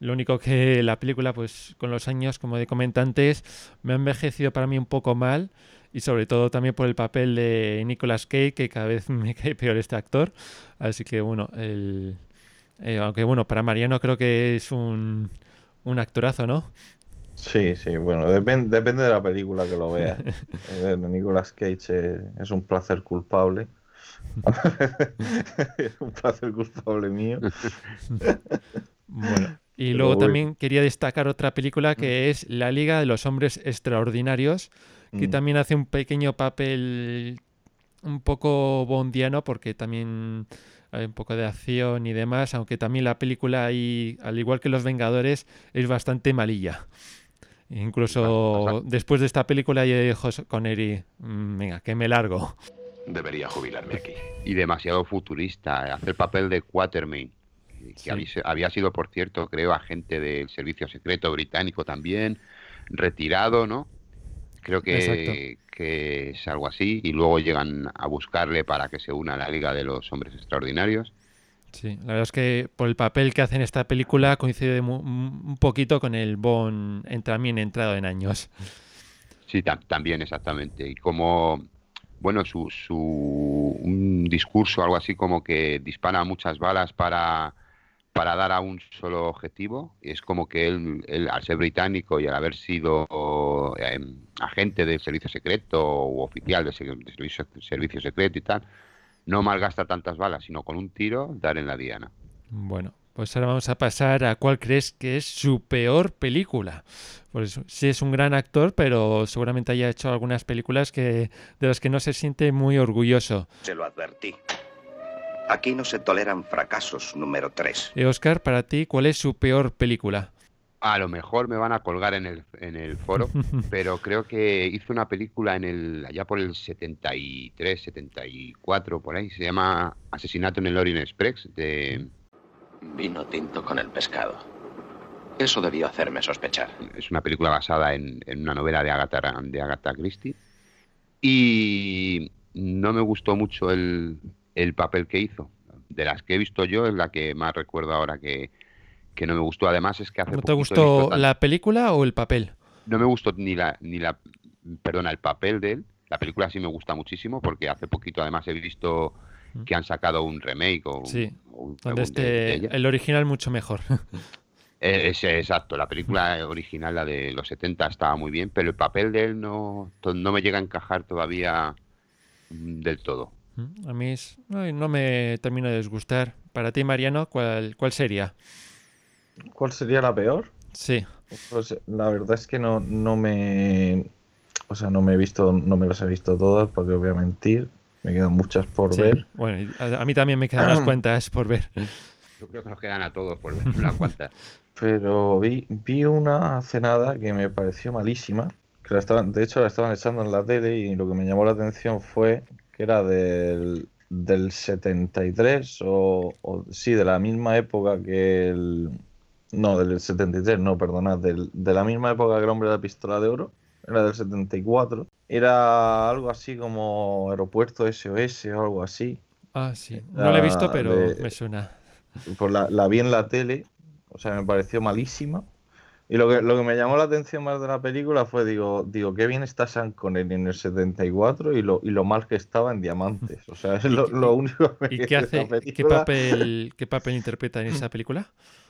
Lo único que [LAUGHS] la película, pues con los años, como de comentantes, me ha envejecido para mí un poco mal. Y sobre todo también por el papel de Nicolas Cage, que cada vez [LAUGHS] me cae peor este actor. Así que bueno, el... eh, aunque bueno, para Mariano creo que es un, un actorazo, ¿no? Sí, sí, bueno, depen- depende de la película que lo veas. [LAUGHS] Eh, Nicolas Cage eh, es un placer culpable. [LAUGHS] es un placer culpable mío. Bueno, y Pero luego también quería destacar otra película que es La Liga de los Hombres Extraordinarios, que Mm. también hace un pequeño papel un poco bondiano porque también hay un poco de acción y demás, aunque también la película ahí, al igual que Los Vengadores, es bastante malilla. Incluso después de esta película yo dijo Connery, "Mm, venga, que me largo. Debería jubilarme aquí. Y demasiado futurista, hace el papel de Quatermain, que Sí. había, había sido, por cierto, creo, agente del servicio secreto británico también, retirado, ¿no? Creo que, que es algo así, y luego llegan a buscarle para que se una a la Liga de los Hombres Extraordinarios. Sí, la verdad es que por el papel que hace en esta película coincide mu- un poquito con el Bond también entrado en años. Sí, tam- también, exactamente. Y como, bueno, su, su un discurso, algo así como que dispara muchas balas para, para dar a un solo objetivo. Es como que él, él, al ser británico y al haber sido eh, agente del servicio secreto o oficial del servicio, servicio secreto y tal, no malgasta tantas balas, sino con un tiro dar en la diana. Bueno, Pues ahora vamos a pasar a cuál crees que es su peor película. Pues sí es un gran actor, pero seguramente haya hecho algunas películas que de las que no se siente muy orgulloso. Se lo advertí. Aquí no se toleran fracasos, número 3. Y Oscar, para ti, ¿cuál es su peor película? A lo mejor me van a colgar en el, en el foro, [LAUGHS] pero creo que hizo una película en el allá por el 73, 74, por ahí. Se llama Asesinato en el Orient Express de Vino tinto con el pescado. Eso debió hacerme sospechar. Es una película basada en, en una novela de Agatha, de Agatha Christie. Y no me gustó mucho el, el papel que hizo. De las que he visto yo, es la que más recuerdo ahora que, que no me gustó. Además, es que hace ¿No te gustó tan- la película o el papel? No me gustó ni la, ni la, perdona, el papel de él. La película sí me gusta muchísimo porque hace poquito además he visto que han sacado un remake o un, Sí, un donde segundo de- de este, el original mucho mejor. [LAUGHS] Eh, ese, exacto, la película original, la de los 70, estaba muy bien, pero el papel de él no, no me llega a encajar todavía mm, del todo. A mí es- ay, no me termina de disgustar. Para ti, Mariano, ¿cuál, cuál sería? ¿Cuál sería la peor? Sí. Pues la verdad es que no, no me. O sea, no me he visto, no me las he visto todas, porque voy a mentir. Me quedan muchas por Sí. ver. Bueno, a, a mí también me quedan unas [CLEARS THROAT] cuentas por ver. Yo creo que nos quedan a todos por ver unas cuantas. [LAUGHS] Pero vi, vi una hace nada que me pareció malísima. Que la estaban, de hecho, la estaban echando en la tele y lo que me llamó la atención fue que era del, del 73 o, o sí, de la misma época que el... No, del 73, no, perdonad, del- de la misma época que el hombre de la pistola de oro. Era del 74. Era algo así como Aeropuerto SOS o algo así. Ah, sí. No la he visto, pero de- me suena. Pues la, la vi en la tele, o sea, me pareció malísima. Y lo que, lo que me llamó la atención más de la película fue, digo, digo, qué bien está Sean Connery en el 74 y lo, y lo mal que estaba en Diamantes. O sea, es lo, [LAUGHS] lo único que ¿Y me qué de hace? la ¿Qué papel, qué papel interpreta en esa película? [LAUGHS]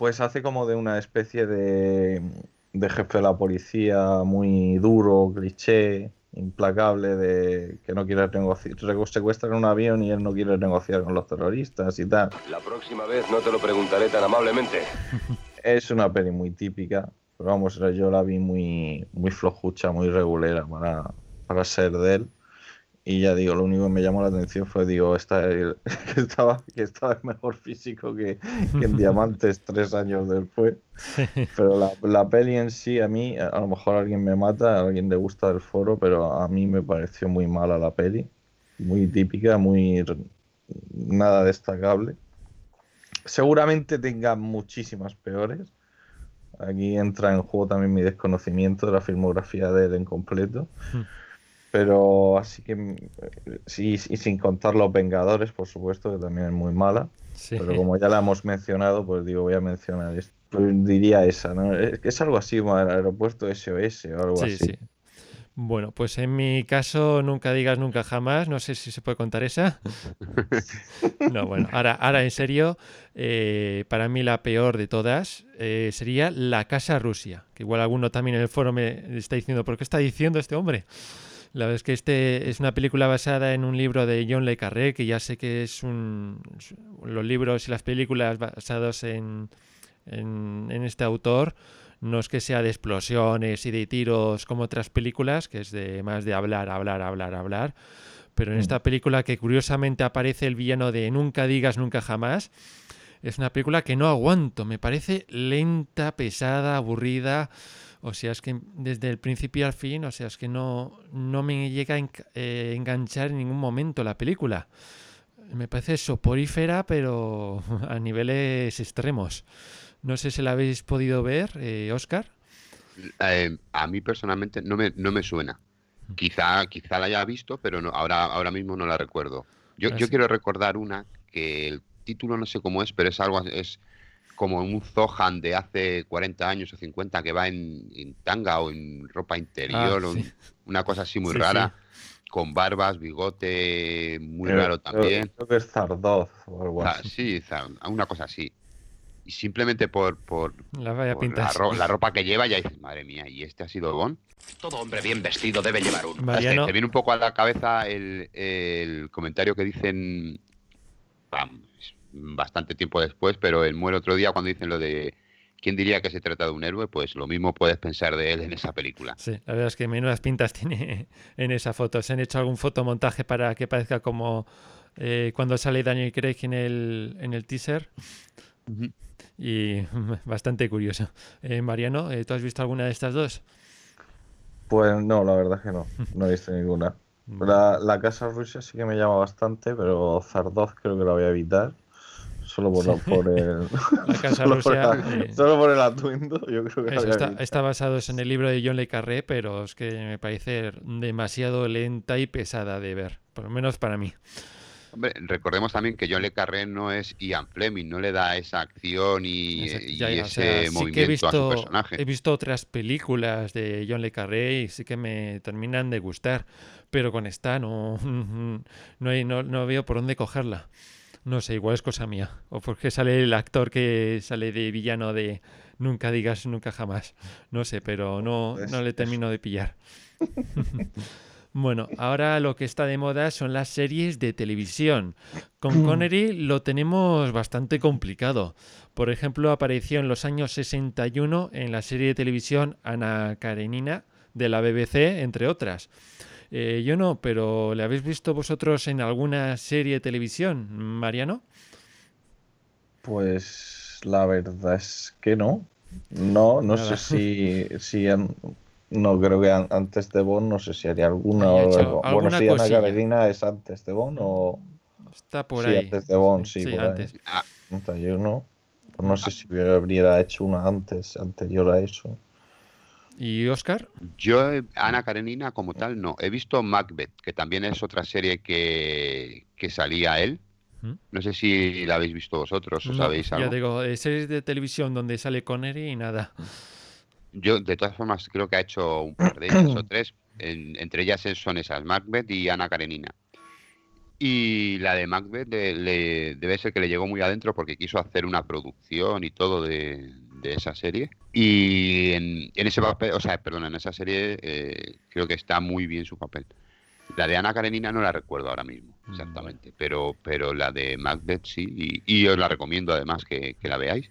Pues hace como de una especie de, de jefe de la policía muy duro, cliché, implacable, de que no quiere negociar, secuestran un avión y él no quiere negociar con los terroristas y tal. La próxima vez no te lo preguntaré tan amablemente. [LAUGHS] Es una peli muy típica, pero vamos, yo la vi muy, muy flojucha, muy regulera para, para ser de él. Y ya digo, lo único que me llamó la atención fue, digo, esta, [LAUGHS] que, estaba, que estaba mejor físico que, que en Diamantes [LAUGHS] tres años después. Pero la, la peli en sí, a mí, a lo mejor alguien me mata, a alguien le gusta del foro, pero a mí me pareció muy mala la peli. Muy típica, muy nada destacable. Seguramente tenga muchísimas peores. Aquí entra en juego también mi desconocimiento de la filmografía de él en completo. Pero así que mm, sí, y sin contar Los Vengadores, por supuesto, que también es muy mala. Sí. Pero como ya la hemos mencionado, pues digo, voy a mencionar esto. Pues diría esa, ¿no? Es, es algo así como el aeropuerto SOS o algo Sí, así. sí. Bueno, pues en mi caso, nunca digas nunca jamás. No sé si se puede contar esa. [LAUGHS] No, bueno, ahora, ahora en serio, eh, para mí la peor de todas eh, sería La Casa Rusia. Que igual alguno también en el foro me está diciendo, ¿por qué está diciendo este hombre? La verdad es que este es una película basada en un libro de John Le Carré, que ya sé que es un. Los libros y las películas basados en, en, en este autor no es que sea de explosiones y de tiros como otras películas, que es de más de hablar, hablar, hablar, hablar. Pero en esta película que curiosamente aparece el villano de Nunca digas nunca jamás, es una película que no aguanto, me parece lenta, pesada, aburrida. O sea, es que desde el principio al fin, o sea, es que no, no me llega a eh, enganchar en ningún momento la película. Me parece soporífera, pero [LAUGHS] a niveles extremos. No sé si la habéis podido ver, eh, Oscar. Eh, a mí personalmente no me, no me suena. Quizá, quizá la haya visto, pero no, ahora, ahora mismo no la recuerdo. Yo, yo quiero recordar una que el título no sé cómo es, pero es algo es como un Zohan de hace 40 años o 50 que va en, en tanga o en ropa interior, Ah, o sí. un- una cosa así muy Sí, rara, con barbas, bigote, muy raro también. Creo que es Zardoz o algo Ah, así. sí, una cosa así. Y simplemente por, por, La vaya por la, pintas. ro- la ropa que lleva ya dices, madre mía, ¿y este ha sido Bond? Todo hombre bien vestido debe llevar uno. Mariano, Te viene un poco a la cabeza el, el comentario que dicen, vamos, bastante tiempo después, pero en Muere otro día, cuando dicen lo de ¿quién diría que se trata de un héroe? Pues lo mismo puedes pensar de él en esa película. Sí, la verdad es que menudas pintas tiene [LAUGHS] en esa foto. Se han hecho algún fotomontaje para que parezca como eh, cuando sale Daniel Craig en el, en el teaser. Y [LAUGHS] bastante curioso. Eh, Mariano, ¿tú has visto alguna de estas dos? Pues no, la verdad es que no. No he visto ninguna. [LAUGHS] La, la Casa Rusia sí que me llama bastante, pero Zardoz creo que la voy a evitar. Solo por, por el. [LAUGHS] La [LAUGHS] Casa solo, Rusia, por la- eh, solo por el atuendo, yo creo que Eso está, está basado en el libro de John Le Carré, pero es que me parece demasiado lenta y pesada de ver, por lo menos para mí. Hombre, recordemos también que John Le Carré no es Ian Fleming, no le da esa acción y, Exacto, y ya, ya, o ese sea, sí que he movimiento a su visto, personaje. he visto otras películas de John Le Carré y sí que me terminan de gustar, pero con esta no, [LAUGHS] no, hay- no, no veo por dónde cogerla. No sé, igual es cosa mía. O porque sale el actor que sale de villano de Nunca digas nunca jamás. No sé, pero no, no le termino de pillar. [LAUGHS] Bueno, ahora lo que está de moda son las series de televisión. Con Connery lo tenemos bastante complicado. Por ejemplo, apareció en los años 61 en la serie de televisión Ana Karenina de la BBC, entre otras. Eh, yo no, pero ¿le habéis visto vosotros en alguna serie de televisión, Mariano? Pues la verdad es que no. No, no Nada. sé si, si no creo que an- antes de Bond, no sé si haría alguna o. Bueno, alguna si Ana. Carolina es antes de Bond o Está por sí, ahí. antes de Bond, sí, Sí, por ahí. antes. Ah, Entonces, yo no. Pues no sé si habría hecho una antes, anterior a eso. ¿Y Oscar? Yo, Ana Karenina, como tal, no. He visto Macbeth, que también es otra serie que, que salía él. ¿Mm? No sé si la habéis visto vosotros o No, sabéis ya algo. digo, eh, series de televisión donde sale Connery y nada. Yo, de todas formas, creo que ha hecho un par de ellas o tres. En- entre ellas son esas, Macbeth y Ana Karenina. Y la de Macbeth le- debe ser que le llegó muy adentro porque quiso hacer una producción y todo de, de esa serie. Y en, en ese papel, o sea, perdón, en esa serie eh, creo que está muy bien su papel. La de Ana Karenina no la recuerdo ahora mismo, exactamente, pero, pero la de Macbeth sí, y, y os la recomiendo además que, que la veáis.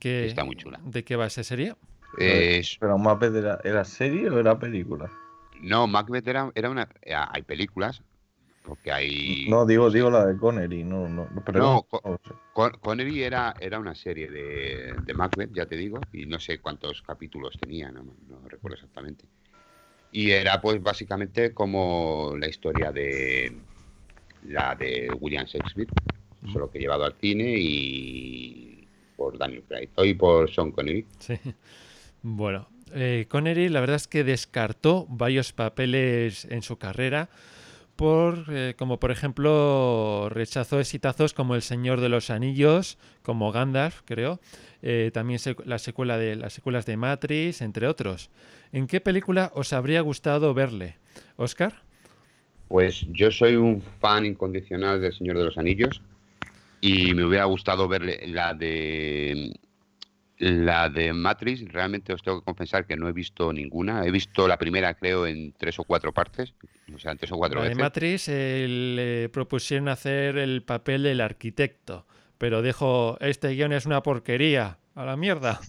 ¿Qué- Está muy chula. ¿De qué va esa serie? Eh, Pero era, ¿era serie o era película? No, Macbeth era, era una. eh, Hay películas, porque hay. No, digo, digo la de Connery, no, no, pero No, no. Con- Connery era, era una serie de, de Macbeth, ya te digo, y no sé cuántos capítulos tenía, no, no recuerdo exactamente. Y era pues básicamente como la historia de la de William Shakespeare, solo que llevado al cine y por Daniel Craig y por Sean Connery. Sí. Bueno, eh, Connery la verdad es que descartó varios papeles en su carrera, por, eh, como por ejemplo rechazó exitazos como El Señor de los Anillos, como Gandalf, creo, eh, también la secuela de las secuelas de Matrix, entre otros. ¿En qué película os habría gustado verle, Oscar? Pues yo soy un fan incondicional del Señor de los Anillos y me hubiera gustado ver la de la de Matrix. Realmente os tengo que confesar que no he visto ninguna. He visto la primera, creo, en tres o cuatro partes, o sea, en tres o cuatro La de. Matrix eh, le propusieron hacer el papel del arquitecto, pero dijo, este guion es una porquería, a la mierda.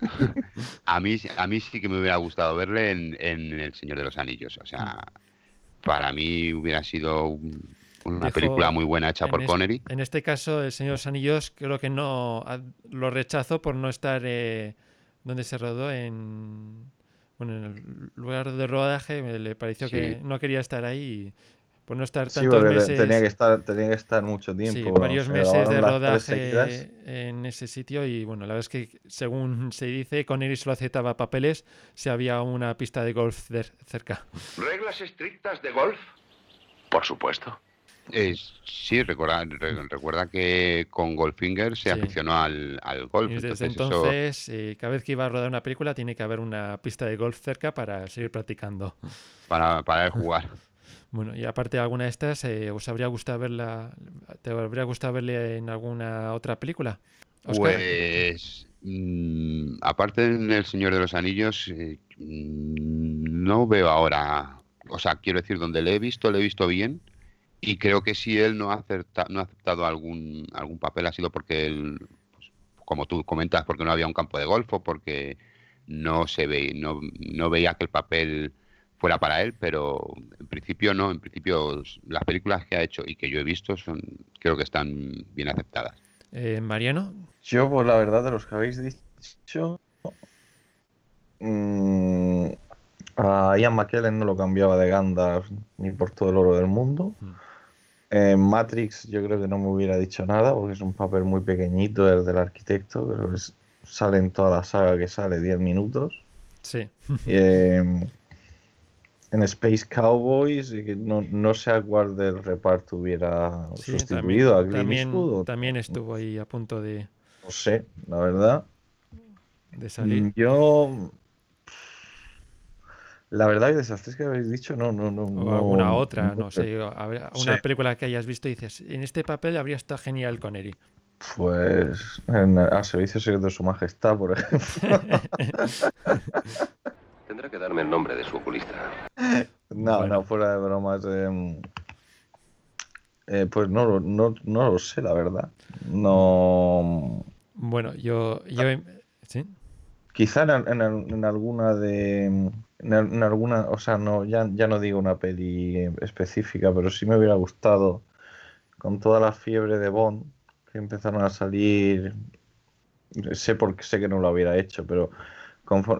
[LAUGHS] A mí, a mí sí que me hubiera gustado verle en, en El Señor de los Anillos. O sea, para mí hubiera sido un- una Dijo, película muy buena hecha en por es- Connery. En este caso, el Señor de los Anillos creo que no a- lo rechazó por no estar eh, donde se rodó en bueno en el lugar de rodaje. me- Le pareció Sí. que no quería estar ahí y por no estar Sí, tantos porque te- meses. tenía que estar, tenía que estar mucho sí, tiempo. varios se meses de rodaje en ese sitio y bueno, la verdad es que según se dice, Connery solo aceptaba papeles si había una pista de golf cer- cerca. ¿Reglas estrictas de golf? Por supuesto. Eh, sí, recuerda, re- recuerda que con Goldfinger se Sí. aficionó al, al golf. Y desde entonces eso- eh, cada vez que iba a rodar una película, tiene que haber una pista de golf cerca para seguir practicando. para, para jugar. [LAUGHS] Bueno, y aparte de alguna de estas, eh, ¿os habría gustado verla? ¿Te habría gustado verle en alguna otra película? Pues, mm, aparte en El Señor de los Anillos, eh, mm, no veo ahora, o sea, quiero decir, donde le he visto, le he visto bien Y creo que si él no ha, acerta, no ha aceptado algún, algún papel ha sido porque él, pues, como tú comentas, porque no había un campo de golf o porque no se ve, no, no veía que el papel fuera para él, pero en principio no, en principio las películas que ha hecho y que yo he visto son creo que están bien aceptadas. Eh, Mariano. Yo, pues la verdad de los que habéis dicho, mmm, a Ian McKellen no lo cambiaba de Gandalf ni por todo el oro del mundo. Mm. En Matrix yo creo que no me hubiera dicho nada porque es un papel muy pequeñito el del arquitecto, pero es- sale en toda la saga que sale 10 minutos. Sí. Eh, en Space Cowboys no, no sé a cuál del reparto hubiera Sí, sustituido a también, Clint también, Eastwood. también estuvo ahí a punto de, No sé, la verdad. de salir. Mm, Yo. La verdad que de esas tres que habéis dicho, no, no, no. O no- alguna otra, no sé. Una Sí. película que hayas visto y dices, en este papel habría estado genial Connery. Pues en, a servicio secreto de su majestad, por ejemplo. [LAUGHS] Tendrá que darme el nombre de su oculista. no, Bueno. no, fuera de bromas. eh, eh, pues no, lo- no, no lo sé, la verdad. No. Bueno, yo... yo ¿Sí? Quizá en, en al- en alguna de. En, al- en alguna. O sea, no, ya, ya no digo una peli específica, pero sí me hubiera gustado. Con toda la fiebre de Bond, que empezaron a salir. Sé porque sé que no lo hubiera hecho, pero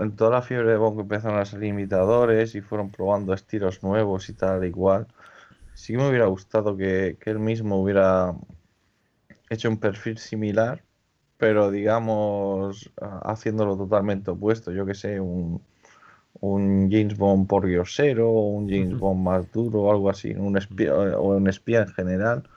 en toda la fiebre de Bond que empezaron a salir imitadores y fueron probando estilos nuevos y tal, igual. Sí me hubiera gustado que, que él mismo hubiera hecho un perfil similar, pero digamos haciéndolo totalmente opuesto. Yo que sé, un, un James Bond por grosero, o un James. Bond más duro, algo así, un espía, o un espía en general,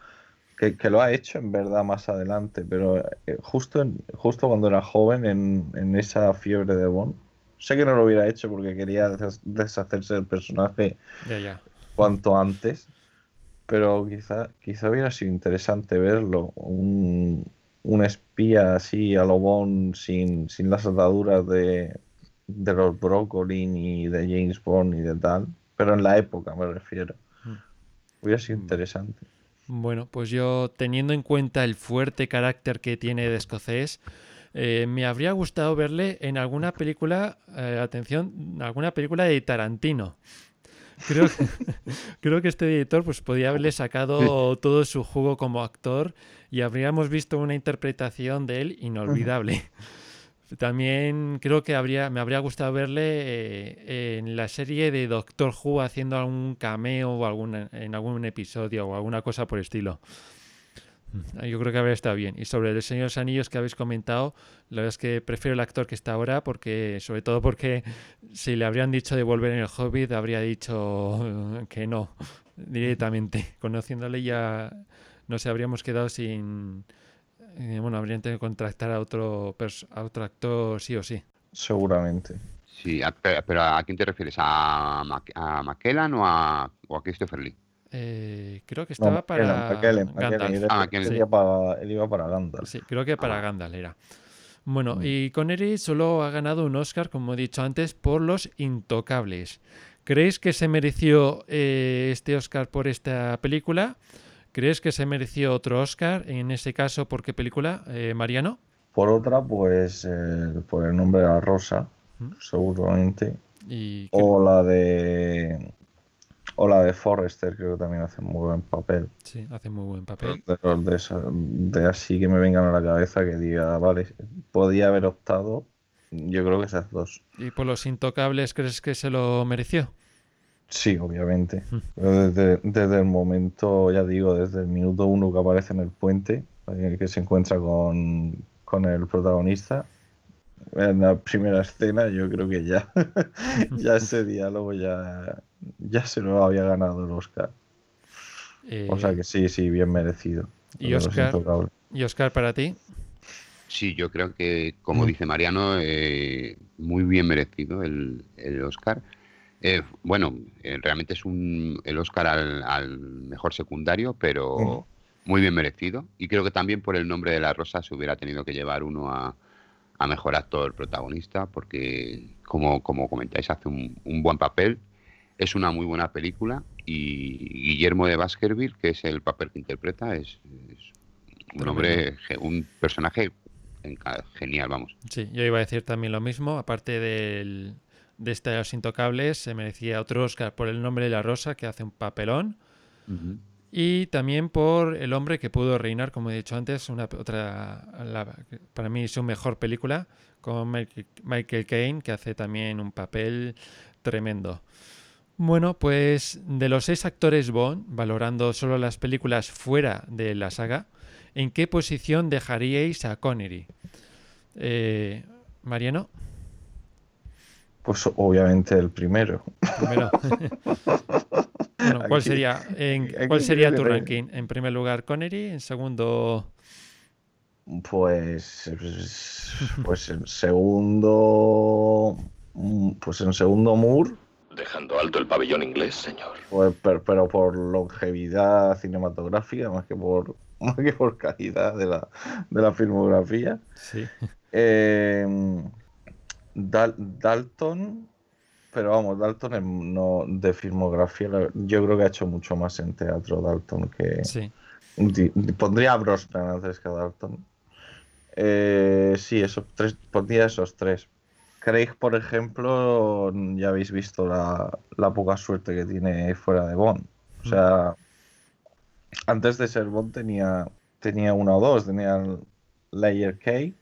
que, que lo ha hecho en verdad más adelante, pero eh, justo, en- justo cuando era joven, en, en esa fiebre de Bond, sé que no lo hubiera hecho porque quería des- deshacerse del personaje Ya, ya. cuanto antes, pero quizá, quizá hubiera sido interesante verlo, un, un espía así a lo Bond sin, sin las ataduras de, de los Broccoli ni de James Bond ni de tal, pero en la época me refiero. Mm. Hubiera sido interesante. Bueno, pues yo teniendo en cuenta el fuerte carácter que tiene de escocés, eh, me habría gustado verle en alguna película, eh, atención, alguna película de Tarantino. Creo, [LAUGHS] creo que este director pues podía haberle sacado todo su jugo como actor y habríamos visto una interpretación de él inolvidable. [LAUGHS] También creo que habría, me habría gustado verle eh, en la serie de Doctor Who haciendo algún cameo o alguna, en algún episodio o alguna cosa por estilo. Mm, Yo creo que habría estado bien. Y sobre el Señor de los Anillos que habéis comentado, la verdad es que prefiero el actor que está ahora, porque, sobre todo porque si le habrían dicho de volver en el Hobbit, habría dicho [LAUGHS] que no, directamente. Conociéndole ya nos habríamos quedado sin. Eh, bueno, habrían tenido que contratar a otro, pers- a otro actor sí o sí. Seguramente. Sí, a- pero, pero ¿a quién te refieres? ¿A, Mac- a McKellan o a, o a Christopher Lee? Eh, creo que No, estaba para McKellen, McKellen, Ah, él iba para- él iba para Gandalf. Sí, creo que para Ah. Gandalf era. Bueno, y Connery solo ha ganado un Oscar, como he dicho antes, por Los Intocables. ¿Creéis que se mereció eh, este Oscar por esta película? ¿Crees que se mereció otro Oscar? En ese caso, ¿por qué película, eh, Mariano? Por otra, pues eh, por el nombre de la rosa, ¿Mm? seguramente. Y O la de. O la de Forrester, creo que también hace muy buen papel. sí, hace muy buen papel. De, de así que me vengan a la cabeza que diga, vale, podía haber optado. Yo creo que esas dos. ¿Y por Los Intocables crees que se lo mereció? Sí, obviamente. Mm. Pero Desde, desde el momento, ya digo, desde el minuto uno que aparece en el puente, eh, que se encuentra con, con el protagonista, en la primera escena, yo creo que ya, [LAUGHS] ya ese diálogo ya, ya se lo había ganado el Oscar. Eh, O sea que sí, sí, bien merecido. ¿Y Oscar? ¿Y Oscar para ti? Sí, yo creo que, como Mm. dice Mariano, eh, muy bien merecido el, el Oscar. Eh, bueno, eh, realmente es un, el Oscar al, al mejor secundario, pero muy bien merecido. Y creo que también por el nombre de la rosa se hubiera tenido que llevar uno a, a mejor actor protagonista, porque como, como comentáis, hace un, un buen papel. es una muy buena película y Guillermo de Baskerville, que es el papel que interpreta, es, es un hombre, un personaje genial, vamos. Sí, yo iba a decir también lo mismo. Aparte del, de Los Intocables, se merecía otro Oscar por El nombre de la rosa, que hace un papelón. Y también por El hombre que pudo reinar, como he dicho antes, una otra la- para mí su mejor película, con Michael- Michael Caine, que hace también un papel tremendo. Bueno, pues de los seis actores Bond, valorando solo las películas fuera de la saga, ¿en qué posición dejaríais a Connery? Eh, Mariano, Pues obviamente el primero. primero. [LAUGHS] Bueno, ¿cuál Aquí- sería, en- aquí ¿cuál sería tu ranking? En primer lugar, Connery, en segundo, Pues, pues en segundo, mm, pues en segundo Moore, Dejando alto el pabellón inglés, señor. pues, per- pero, por longevidad cinematográfica más que por [LAUGHS] más que por calidad de la, de la filmografía. sí. Eh, Dal- Dalton, pero vamos, Dalton no de filmografía, yo creo que ha hecho mucho más en teatro Dalton que Sí. Di- pondría a Brosnan antes que a Dalton. Eh, sí, esos tres, pondría esos tres. Craig, por ejemplo, ya habéis visto la, la poca suerte que tiene fuera de Bond. O sea, antes de ser Bond tenía, tenía una o dos, tenía el Layer Cake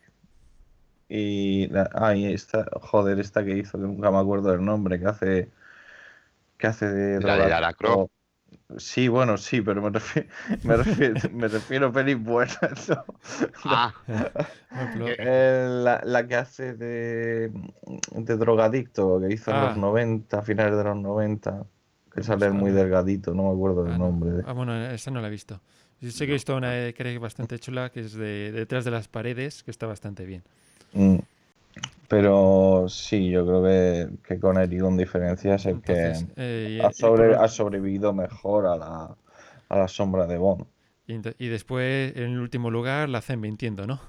y la, ah, y esta, joder, esta que hizo, que nunca me acuerdo del nombre, que hace que hace de La de Lara Croft. Sí, bueno, sí, pero me refiero, [LAUGHS] me refiero, me refiero a pelis buenas, ¿no? [LAUGHS] Ah, ejemplo, Eh, la, la que hace de, de drogadicto, que hizo en Ah. los 90, a finales de los 90, que sale muy delgadito, no me acuerdo del Ah, no. nombre. Ah, bueno, esa no la he visto. Yo sé que he visto una de Craig bastante chula, que es de Detrás de las paredes, que está bastante bien. Mm. Pero sí, yo creo que, que Connery con diferencia es el que eh, ha, sobre- sobrevivido mejor a la, a la sombra de Bond. Y, después, en el último lugar, la Zenbe, entiendo, ¿no?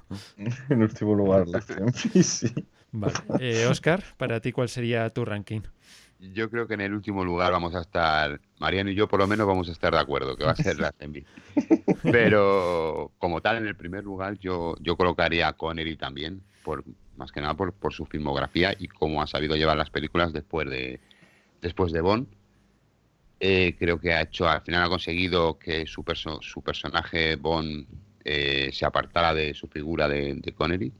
En último lugar, la Zenfi, [LAUGHS] [LAUGHS] sí. Vale. Eh, Oscar, para ti, ¿cuál sería tu ranking? Yo creo que en el último lugar vamos a estar, Mariano y yo por lo menos vamos a estar de acuerdo, que va a ser la Zenby. [LAUGHS] Pero como tal, en el primer lugar yo, yo colocaría a Connery también, por, más que nada por, por su filmografía y cómo ha sabido llevar las películas después de, después de Bond. Eh, creo que ha hecho, al final ha conseguido que su, perso- su personaje Bond eh, se apartara de su figura de, de Connery.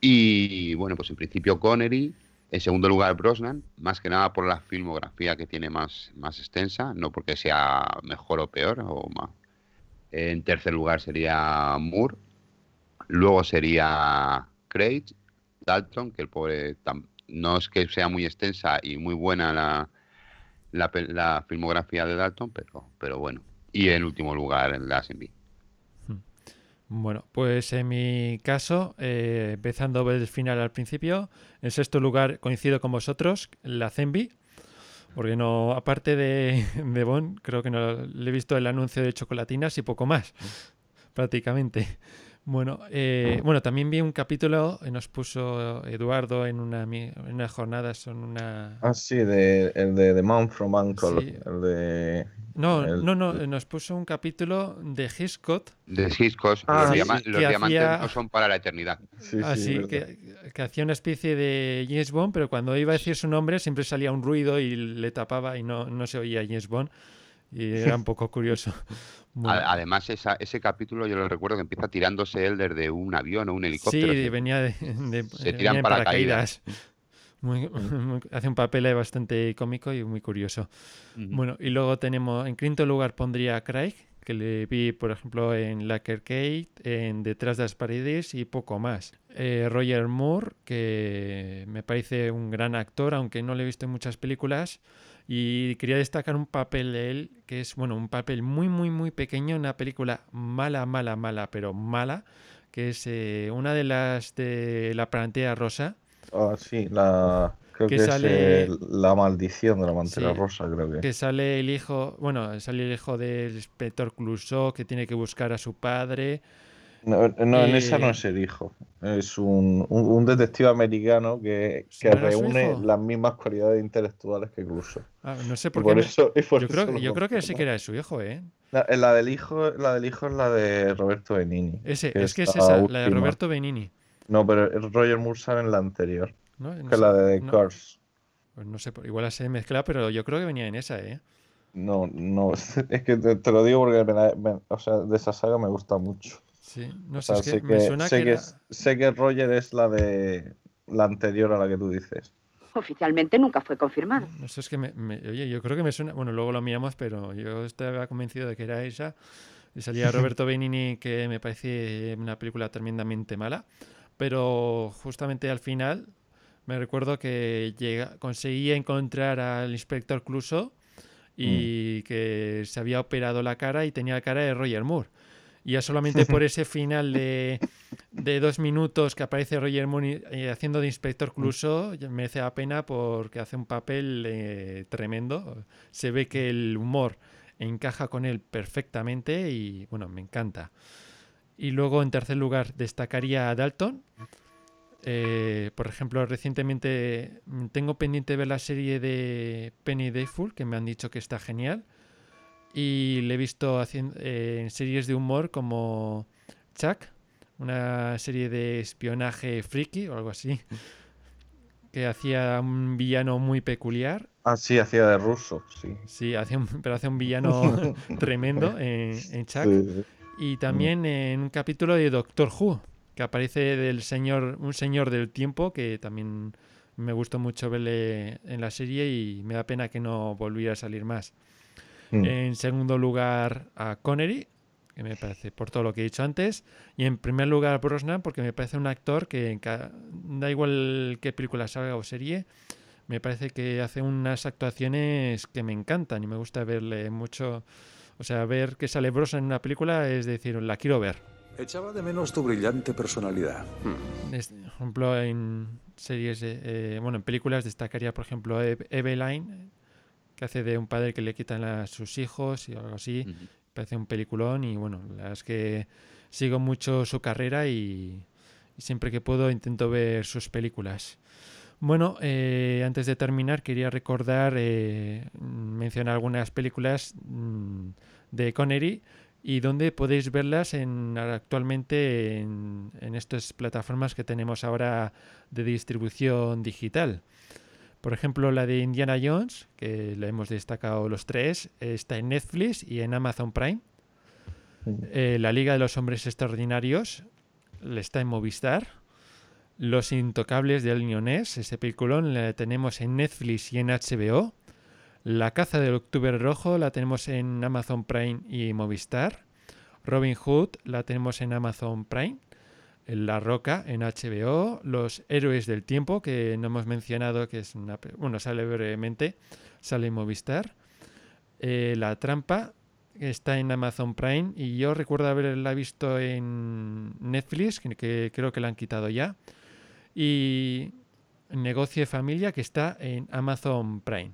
Y bueno, pues en principio Connery, en segundo lugar Brosnan, más que nada por la filmografía que tiene más, más extensa, no porque sea mejor o peor. O más. En tercer lugar sería Moore, luego sería Craig, Dalton, que el pobre no es que sea muy extensa y muy buena la, la, la filmografía de Dalton, pero, pero bueno. Y en último lugar Lazenby. Bueno, pues en mi caso, eh, empezando del final al principio, en sexto lugar coincido con vosotros, la Zenby, porque no, aparte de, [LAUGHS] de Bond, creo que no le he visto el anuncio de chocolatinas y poco más, prácticamente. Bueno, eh, bueno, también vi un capítulo, eh, nos puso Eduardo en una, mi- en una jornada, son una... Ah, sí, de, el de The Man from Uncle. Sí. El de. No, el- no, no, nos puso un capítulo de Hitchcock, De Hitchcock, Ah, los, sí, diama- que los diamantes hacía- no son para la eternidad. Sí, sí, sí, verdad. que, que hacía una especie de James Bond, pero cuando iba a decir su nombre siempre salía un ruido y le tapaba y no, no se oía James Bond. Y [LAUGHS] era un poco curioso. Bueno, Además, esa- ese capítulo yo lo recuerdo que empieza tirándose él desde un avión o un sí, helicóptero. se- venía de, de- se venía tiran en paracaídas. Muy- [LAUGHS] muy- hace un papel bastante cómico y muy curioso. Bueno, y luego tenemos, en quinto lugar pondría a Craig, que le vi, por ejemplo, en Laker Kate, en Detrás de las paredes y poco más. Eh, Roger Moore, que me parece un gran actor, aunque no le he visto en muchas películas. Y quería destacar un papel de él, que es, bueno, un papel muy, muy, muy pequeño, en una película mala, mala, mala, pero mala, que es eh, una de las de La Pantera Rosa. Ah, sí, la. Creo Que que, sale- es eh, la maldición de la mantera Sí, rosa, creo que. Que sale el hijo, bueno, sale el hijo del inspector Clouseau que tiene que buscar a su padre. No, no, en esa no Eh, es el hijo. Es un, un, un detective americano que, que ¿No era su reúne las mismas cualidades intelectuales que Clouseau. Ah, no sé por qué. me- eso- y por yo eso creo, yo creo que sí que era su hijo, ¿eh? La, la del hijo, la del hijo es la de Roberto Benini. Ese, es que es esa, la de. Roberto Benini. No, pero es Roger Moore sale en la anterior. ¿no? Que es la sé, de. Curse. Pues no sé, igual se mezcla, pero yo creo que venía en esa, ¿eh? No, no, [LAUGHS] es que te, te lo digo porque me la- me- o sea, de esa saga me gusta mucho. Sí, no O sé, sea, es que sé me que, suena sé que que era- sé que Roger es la de la anterior a la que tú dices. Oficialmente nunca fue confirmado. No sé, es que me, me- oye, yo creo que me suena, bueno, luego lo miramos, pero yo estaba convencido de que era esa. Y salía [LAUGHS] Roberto Benini, que me parece una película tremendamente mala, pero justamente al final me recuerdo que llega, conseguía encontrar al inspector Cluso y que se había operado la cara y tenía la cara de Roger Moore. Y ya solamente por ese final de, de dos minutos que aparece Roger Moore eh, haciendo de inspector Cluso, merece la pena porque hace un papel eh, tremendo. Se ve que el humor encaja con él perfectamente y bueno, me encanta. Y luego en tercer lugar destacaría a Dalton. Eh, por ejemplo, recientemente tengo pendiente ver la serie de Penny Dreadful, que me han dicho que está genial. Y le he visto haciendo, eh, en series de humor como Chuck, una serie de espionaje friki o algo así, [LAUGHS] que hacía un villano muy peculiar. Ah, sí, hacía de ruso, sí. Sí, hace un- pero hace un villano [LAUGHS] [LAUGHS] tremendo en, en Chuck. Sí. Y también en un capítulo de Doctor Who, que aparece del señor, un señor del tiempo, que también me gustó mucho verle en la serie y me da pena que no volviera a salir más. Mm. En segundo lugar a Connery, que me parece por todo lo que he dicho antes. Y en primer lugar a Brosnan, porque me parece un actor que da igual qué película salga o serie, me parece que hace unas actuaciones que me encantan y me gusta verle mucho. O sea, ver que sale Brosnan en una película es decir, la quiero ver. Echaba de menos tu brillante personalidad. Es- por ejemplo, en series, de- eh, bueno, en películas destacaría, por ejemplo, Eve- Eveline, que hace de un padre que le quitan a sus hijos y algo así. Parece un peliculón y bueno, la verdad es que sigo mucho su carrera y, y siempre que puedo intento ver sus películas. Bueno, eh, antes de terminar quería recordar, eh, mencionar algunas películas mm, de Connery y donde podéis verlas en, actualmente en, en estas plataformas que tenemos ahora de distribución digital. Por ejemplo, la de Indiana Jones, que la hemos destacado los tres, está en Netflix y en Amazon Prime. Eh, la Liga de los Hombres Extraordinarios está en Movistar. Los Intocables de El Ness, ese peliculón, la tenemos en Netflix y en HBO. La Caza del Octubre Rojo la tenemos en Amazon Prime y Movistar. Robin Hood la tenemos en Amazon Prime. La Roca en HBO. Los Héroes del Tiempo, que no hemos mencionado, que es una. Bueno, sale brevemente. Sale en Movistar. Eh, la Trampa que está en Amazon Prime. Y yo recuerdo haberla visto en Netflix, que, creo que la han quitado ya. Y Negocio de Familia, que está en Amazon Prime.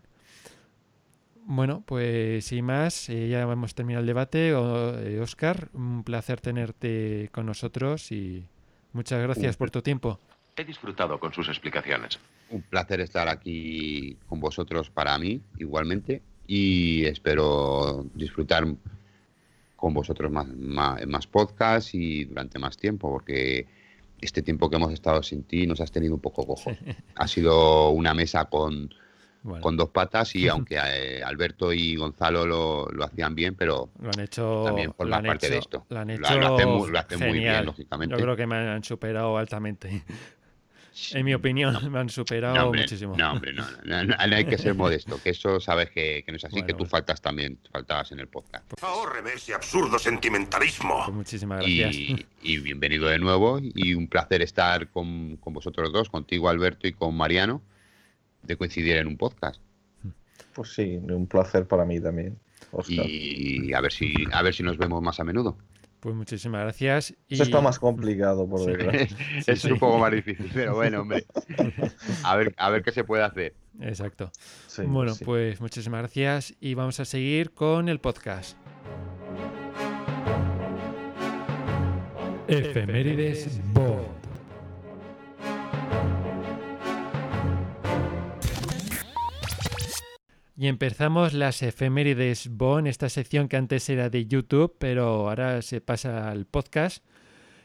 Bueno, pues sin más, eh, ya hemos terminado el debate. O- eh, Oscar, un placer tenerte con nosotros y muchas gracias por tu tiempo. He disfrutado con sus explicaciones. Un placer estar aquí con vosotros para mí, igualmente, y espero disfrutar con vosotros más, más, más podcasts y durante más tiempo, porque este tiempo que hemos estado sin ti nos has tenido un poco cojo. [LAUGHS] Ha sido una mesa con, Con dos patas y [LAUGHS] aunque eh, Alberto y Gonzalo lo, lo hacían bien, pero Lo han hecho. también por lo la han parte de esto. Lo han hecho. lo hacen muy- lo hacen muy bien, lógicamente. Yo creo que me han superado altamente. [LAUGHS] En mi opinión, me han superado No, hombre, muchísimo. no, hombre, no, no, no, no hay que ser modesto, que eso sabes que, que no es así, Bueno, que tú faltas también, faltabas en el podcast. Ahórreme ese absurdo sentimentalismo. Pues muchísimas gracias. Y, y bienvenido de nuevo y un placer estar con, con vosotros dos, contigo Alberto y con Mariano, de coincidir en un podcast. Pues sí, un placer para mí también. Oscar. Y a ver si a ver si nos vemos más a menudo. Pues muchísimas gracias. Y... Eso está más complicado, por desgracia. [LAUGHS] Eso es un poco más difícil, pero bueno, hombre. A ver, a ver qué se puede hacer. Exacto. Sí, bueno, sí. pues muchísimas gracias y vamos a seguir con el podcast. Efemérides Bond. Y empezamos las efemérides Bon, esta sección que antes era de YouTube, pero ahora se pasa al podcast.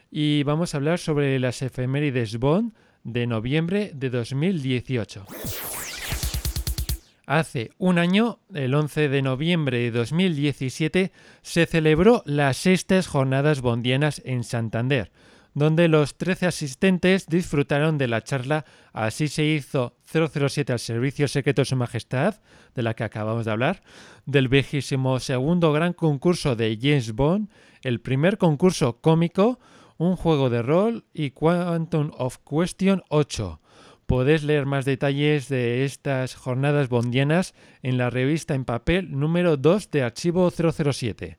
Y vamos a hablar sobre las efemérides Bon de noviembre de 2018. Hace un año, el 11 de noviembre de 2017, se celebró las sextas jornadas bondianas en Santander, donde los 13 asistentes disfrutaron de la charla Así se hizo 007 al servicio secreto de su majestad, de la que acabamos de hablar, del vigésimo segundo gran concurso de James Bond, el primer concurso cómico, un juego de rol y Quantum of Question 8 Podéis leer más detalles de estas jornadas bondianas en la revista en papel número 2 de Archivo 007.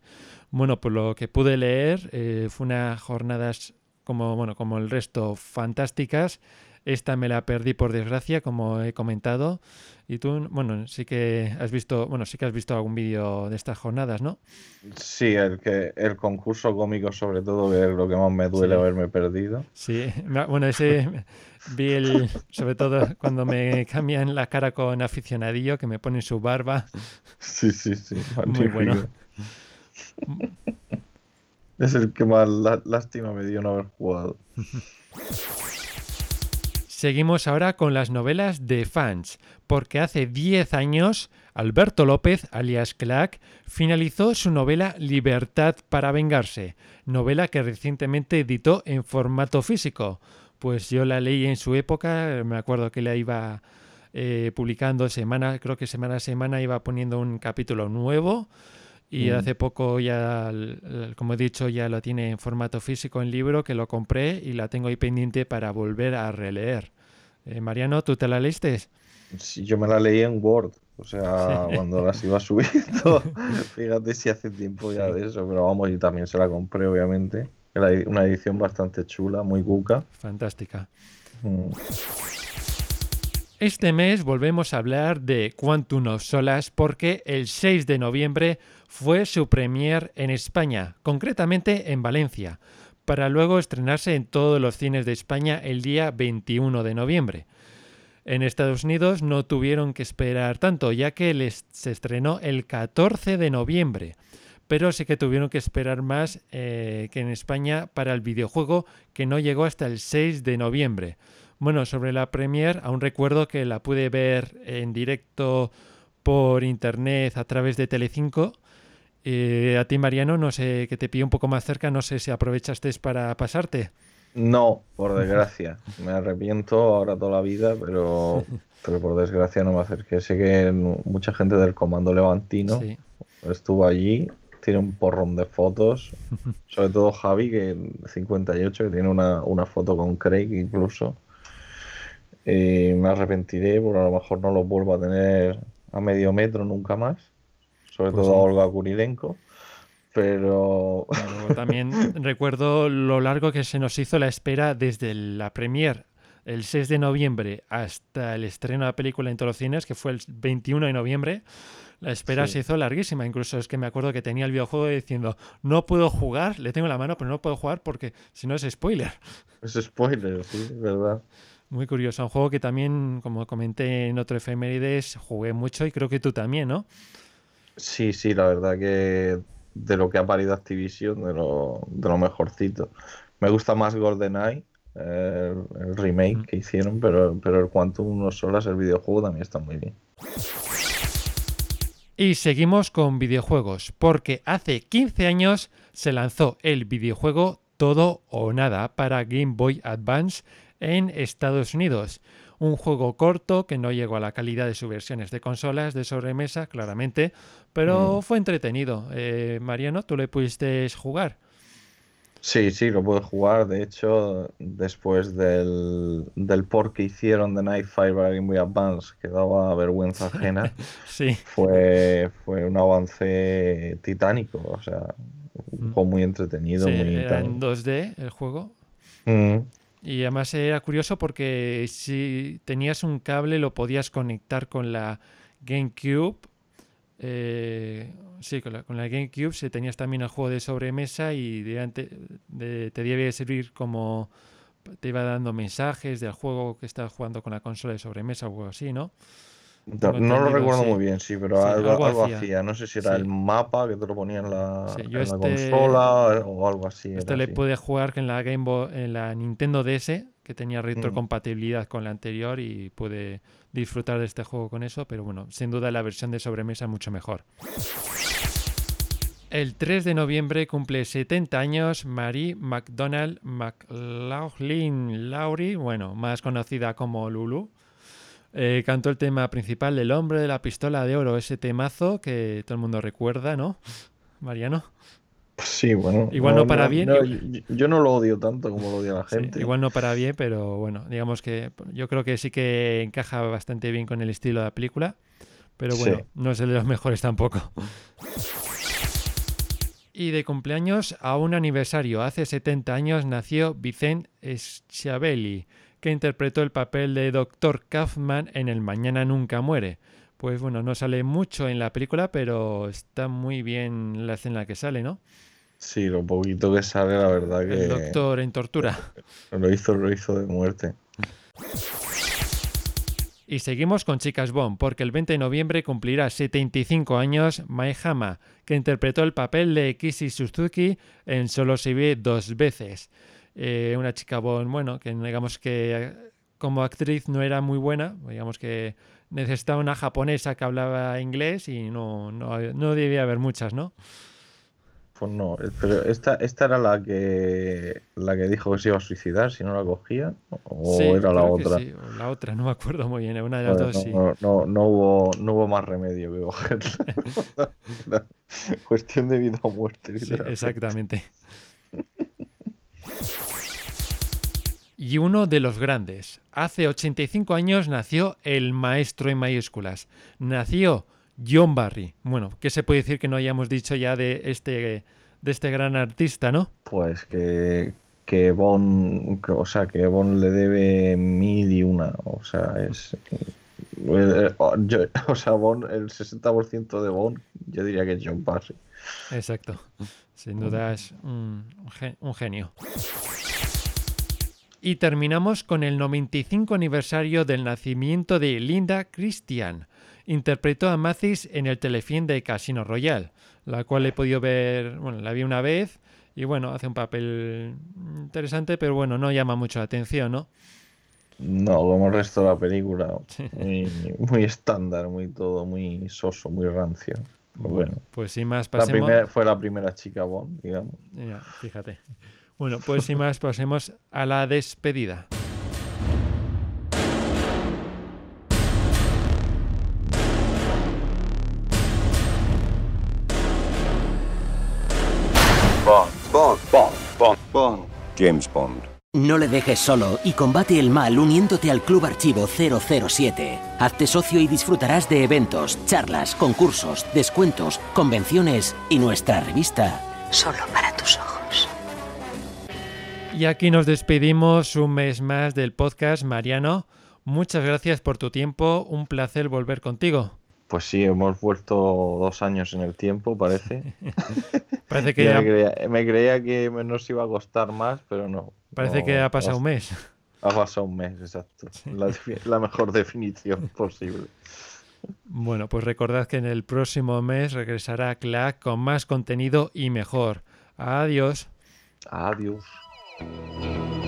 Bueno, por lo que pude leer, eh, fue unas jornadas como, bueno, como el resto fantásticas. Esta me la perdí por desgracia, como he comentado. Y tú, bueno, sí que has visto, bueno, sí que has visto algún vídeo de estas jornadas, ¿no? Sí, el que el concurso cómico sobre todo, que es lo que más me duele haberme perdido. Sí, [LAUGHS] bueno, ese Vi el, sobre todo cuando me cambian la cara con aficionadillo, que me ponen su barba. Sí, sí, sí. Muy bueno. Es el que más lástima me dio no haber jugado. Seguimos ahora con las novelas de fans, porque hace 10 años Alberto López, alias Clack, finalizó su novela Libertad para vengarse, novela que recientemente editó en formato físico. Pues yo la leí en su época, me acuerdo que la iba eh, publicando semana, creo que semana a semana iba poniendo un capítulo nuevo y mm. hace poco ya, como he dicho, ya lo tiene en formato físico en libro que lo compré y la tengo ahí pendiente para volver a releer. Eh, Mariano, ¿tú te la leíste? Sí, yo me la leí en Word, o sea, [LAUGHS] cuando las iba subiendo. [LAUGHS] Fíjate si hace tiempo ya de eso, pero vamos, y también se la compré, obviamente. Una edición bastante chula, muy cuca. Fantástica. Mm. Este mes volvemos a hablar de Quantum of Solas porque el 6 de noviembre fue su premier en España, concretamente en Valencia, para luego estrenarse en todos los cines de España el día 21 de noviembre. En Estados Unidos no tuvieron que esperar tanto, ya que les se estrenó el 14 de noviembre pero sí que tuvieron que esperar más eh, que en España para el videojuego que no llegó hasta el 6 de noviembre. Bueno, sobre la Premiere, aún recuerdo que la pude ver en directo por internet a través de Telecinco. Eh, a ti, Mariano, no sé, que te pilló un poco más cerca, no sé si aprovechaste para pasarte. No, por desgracia. [LAUGHS] Me arrepiento ahora toda la vida, pero, pero por desgracia no me acerqué. Sé que mucha gente del Comando Levantino estuvo allí tiene un porrón de fotos, [LAUGHS] sobre todo Javi, que 58, que tiene una, foto con Craig incluso. Y me arrepentiré, porque a lo mejor no lo vuelvo a tener a medio metro nunca más, sobre pues todo a Olga Kurilenko. Pero. también [LAUGHS] recuerdo lo largo que se nos hizo la espera desde la premier el 6 de noviembre hasta el estreno de la película en todos los cines, que fue el 21 de noviembre. La espera se hizo larguísima. Incluso es que me acuerdo que tenía el videojuego diciendo, no puedo jugar, le tengo la mano, pero no puedo jugar porque si no es spoiler. [LAUGHS] Es spoiler, sí, es verdad. Muy curioso. Un juego que también, como comenté en otro efemérides, jugué mucho y creo que tú también, ¿no? Sí, sí, la verdad que de lo que ha parido Activision, de lo, de lo mejorcito. Me gusta más GoldenEye, el, el remake que hicieron, pero, pero el Quantum no solas, el videojuego también está muy bien. Y seguimos con videojuegos, porque hace 15 años se lanzó el videojuego Todo o Nada para Game Boy Advance en Estados Unidos. Un juego corto que no llegó a la calidad de sus versiones de consolas de sobremesa, claramente, pero mm. fue entretenido. Eh, Mariano, ¿tú le pudiste jugar? Sí, sí, lo puedo jugar. De hecho, después del, del port que hicieron de Night Fire para Game Boy Advance, que daba vergüenza ajena, [LAUGHS] sí. fue, fue un avance titánico. O sea, un mm. juego muy entretenido. Sí, muy era en 2D el juego. Mm. Y además era curioso porque si tenías un cable lo podías conectar con la GameCube eh, sí, con la, con la, GameCube se tenías también el juego de sobremesa y te debía servir como te iba dando mensajes del juego que estabas jugando con la consola de sobremesa o algo así, ¿no? No, lo recuerdo sí. muy bien, sí, pero Sí, algo, algo algo hacía. hacía. No sé si era Sí. el mapa que te lo ponía en la, en este- consola o algo así. Esto era le así. pude jugar en la Game Boy, en la Nintendo DS, que Mm. tenía retrocompatibilidad con la anterior y pude disfrutar de este juego con eso, pero bueno, sin duda la versión de sobremesa es mucho mejor. El 3 de noviembre cumple 70 años Marie McDonald McLaughlin Laurie, bueno, más conocida como Lulu. Eh, cantó el tema principal del hombre de la pistola de oro, ese temazo que todo el mundo recuerda, ¿no? Mariano. Sí, bueno. Igual no para bien, no, yo, yo no lo odio tanto como lo odia la Sí, gente. igual no para bien, pero bueno, digamos que yo creo que sí que encaja bastante bien con el estilo de la película. Pero bueno, Sí. no es el de los mejores tampoco. Y de cumpleaños a un aniversario, hace 70 años nació Vicente Schiavelli, que interpretó el papel de Dr. Kaufman en El Mañana Nunca Muere. Pues bueno, no sale mucho en la película, pero está muy bien la escena en la que sale, ¿no? Sí, lo poquito que sale, la verdad que El doctor en tortura. [LAUGHS] lo hizo, lo hizo de muerte. Y seguimos con Chicas Bond, porque el 20 de noviembre cumplirá 75 años Mae Hama, que interpretó el papel de Kishi Suzuki en Solo se ve dos veces. Eh, una chica Bond, bueno, que digamos que como actriz no era muy buena, digamos que necesitaba una japonesa que hablaba inglés y no, no, no debía haber muchas, ¿no? Pues no, eh, pero esta, esta era la que la que dijo que se iba a suicidar si no la cogía, o Sí, era la otra. sí, la otra, no me acuerdo muy bien, una de las Bueno, dos sí. no, no, no hubo, no hubo más remedio que cogerla. [LAUGHS] [LAUGHS] Cuestión de vida o muerte. Sí, exactamente. [LAUGHS] Y uno de los grandes. Hace 85 años nació el maestro en mayúsculas. Nació John Barry. Bueno, ¿qué se puede decir que no hayamos dicho ya de este, de este gran artista, no? Pues que, que Bond, que- o sea, que Bond le debe mil y una, o sea, es... eh, yo- [LAUGHS] o sea, Bond, el 60% de Bond, yo diría que es John Barry. Exacto. Sin duda es un, un genio. Y terminamos con el 95 aniversario del nacimiento de Linda Christian. Interpretó a Mathis en el telefilm de Casino Royale, la cual he podido ver, bueno, la vi una vez y bueno, hace un papel interesante, pero bueno, no llama mucho la atención, ¿no? No, como el resto de la película, muy, muy estándar, muy todo, muy soso, muy rancio. Pero bueno, Pues sin más, la pasemos... primera, fue la primera chica Bond, digamos. Ya, fíjate. Bueno, pues sin más, pasemos a la despedida. Bond, Bond, Bond, Bond, Bond. James Bond. No le dejes solo y combate el mal uniéndote al Club Archivo 007. Hazte socio y disfrutarás de eventos, charlas, concursos, descuentos, convenciones y nuestra revista. Solo para. Y aquí nos despedimos un mes más del podcast, Mariano. Muchas gracias por tu tiempo, un placer volver contigo. Pues sí, hemos vuelto dos años en el tiempo, parece. [LAUGHS] Parece que Ya me, creía, me creía que nos iba a costar más, pero no. Parece No, que ha pasado un mes. Ha pasado un mes, exacto. [LAUGHS] La mejor definición [LAUGHS] posible. Bueno, pues recordad que en el próximo mes regresará Clack con más contenido y mejor. Adiós. Adiós. Thank you.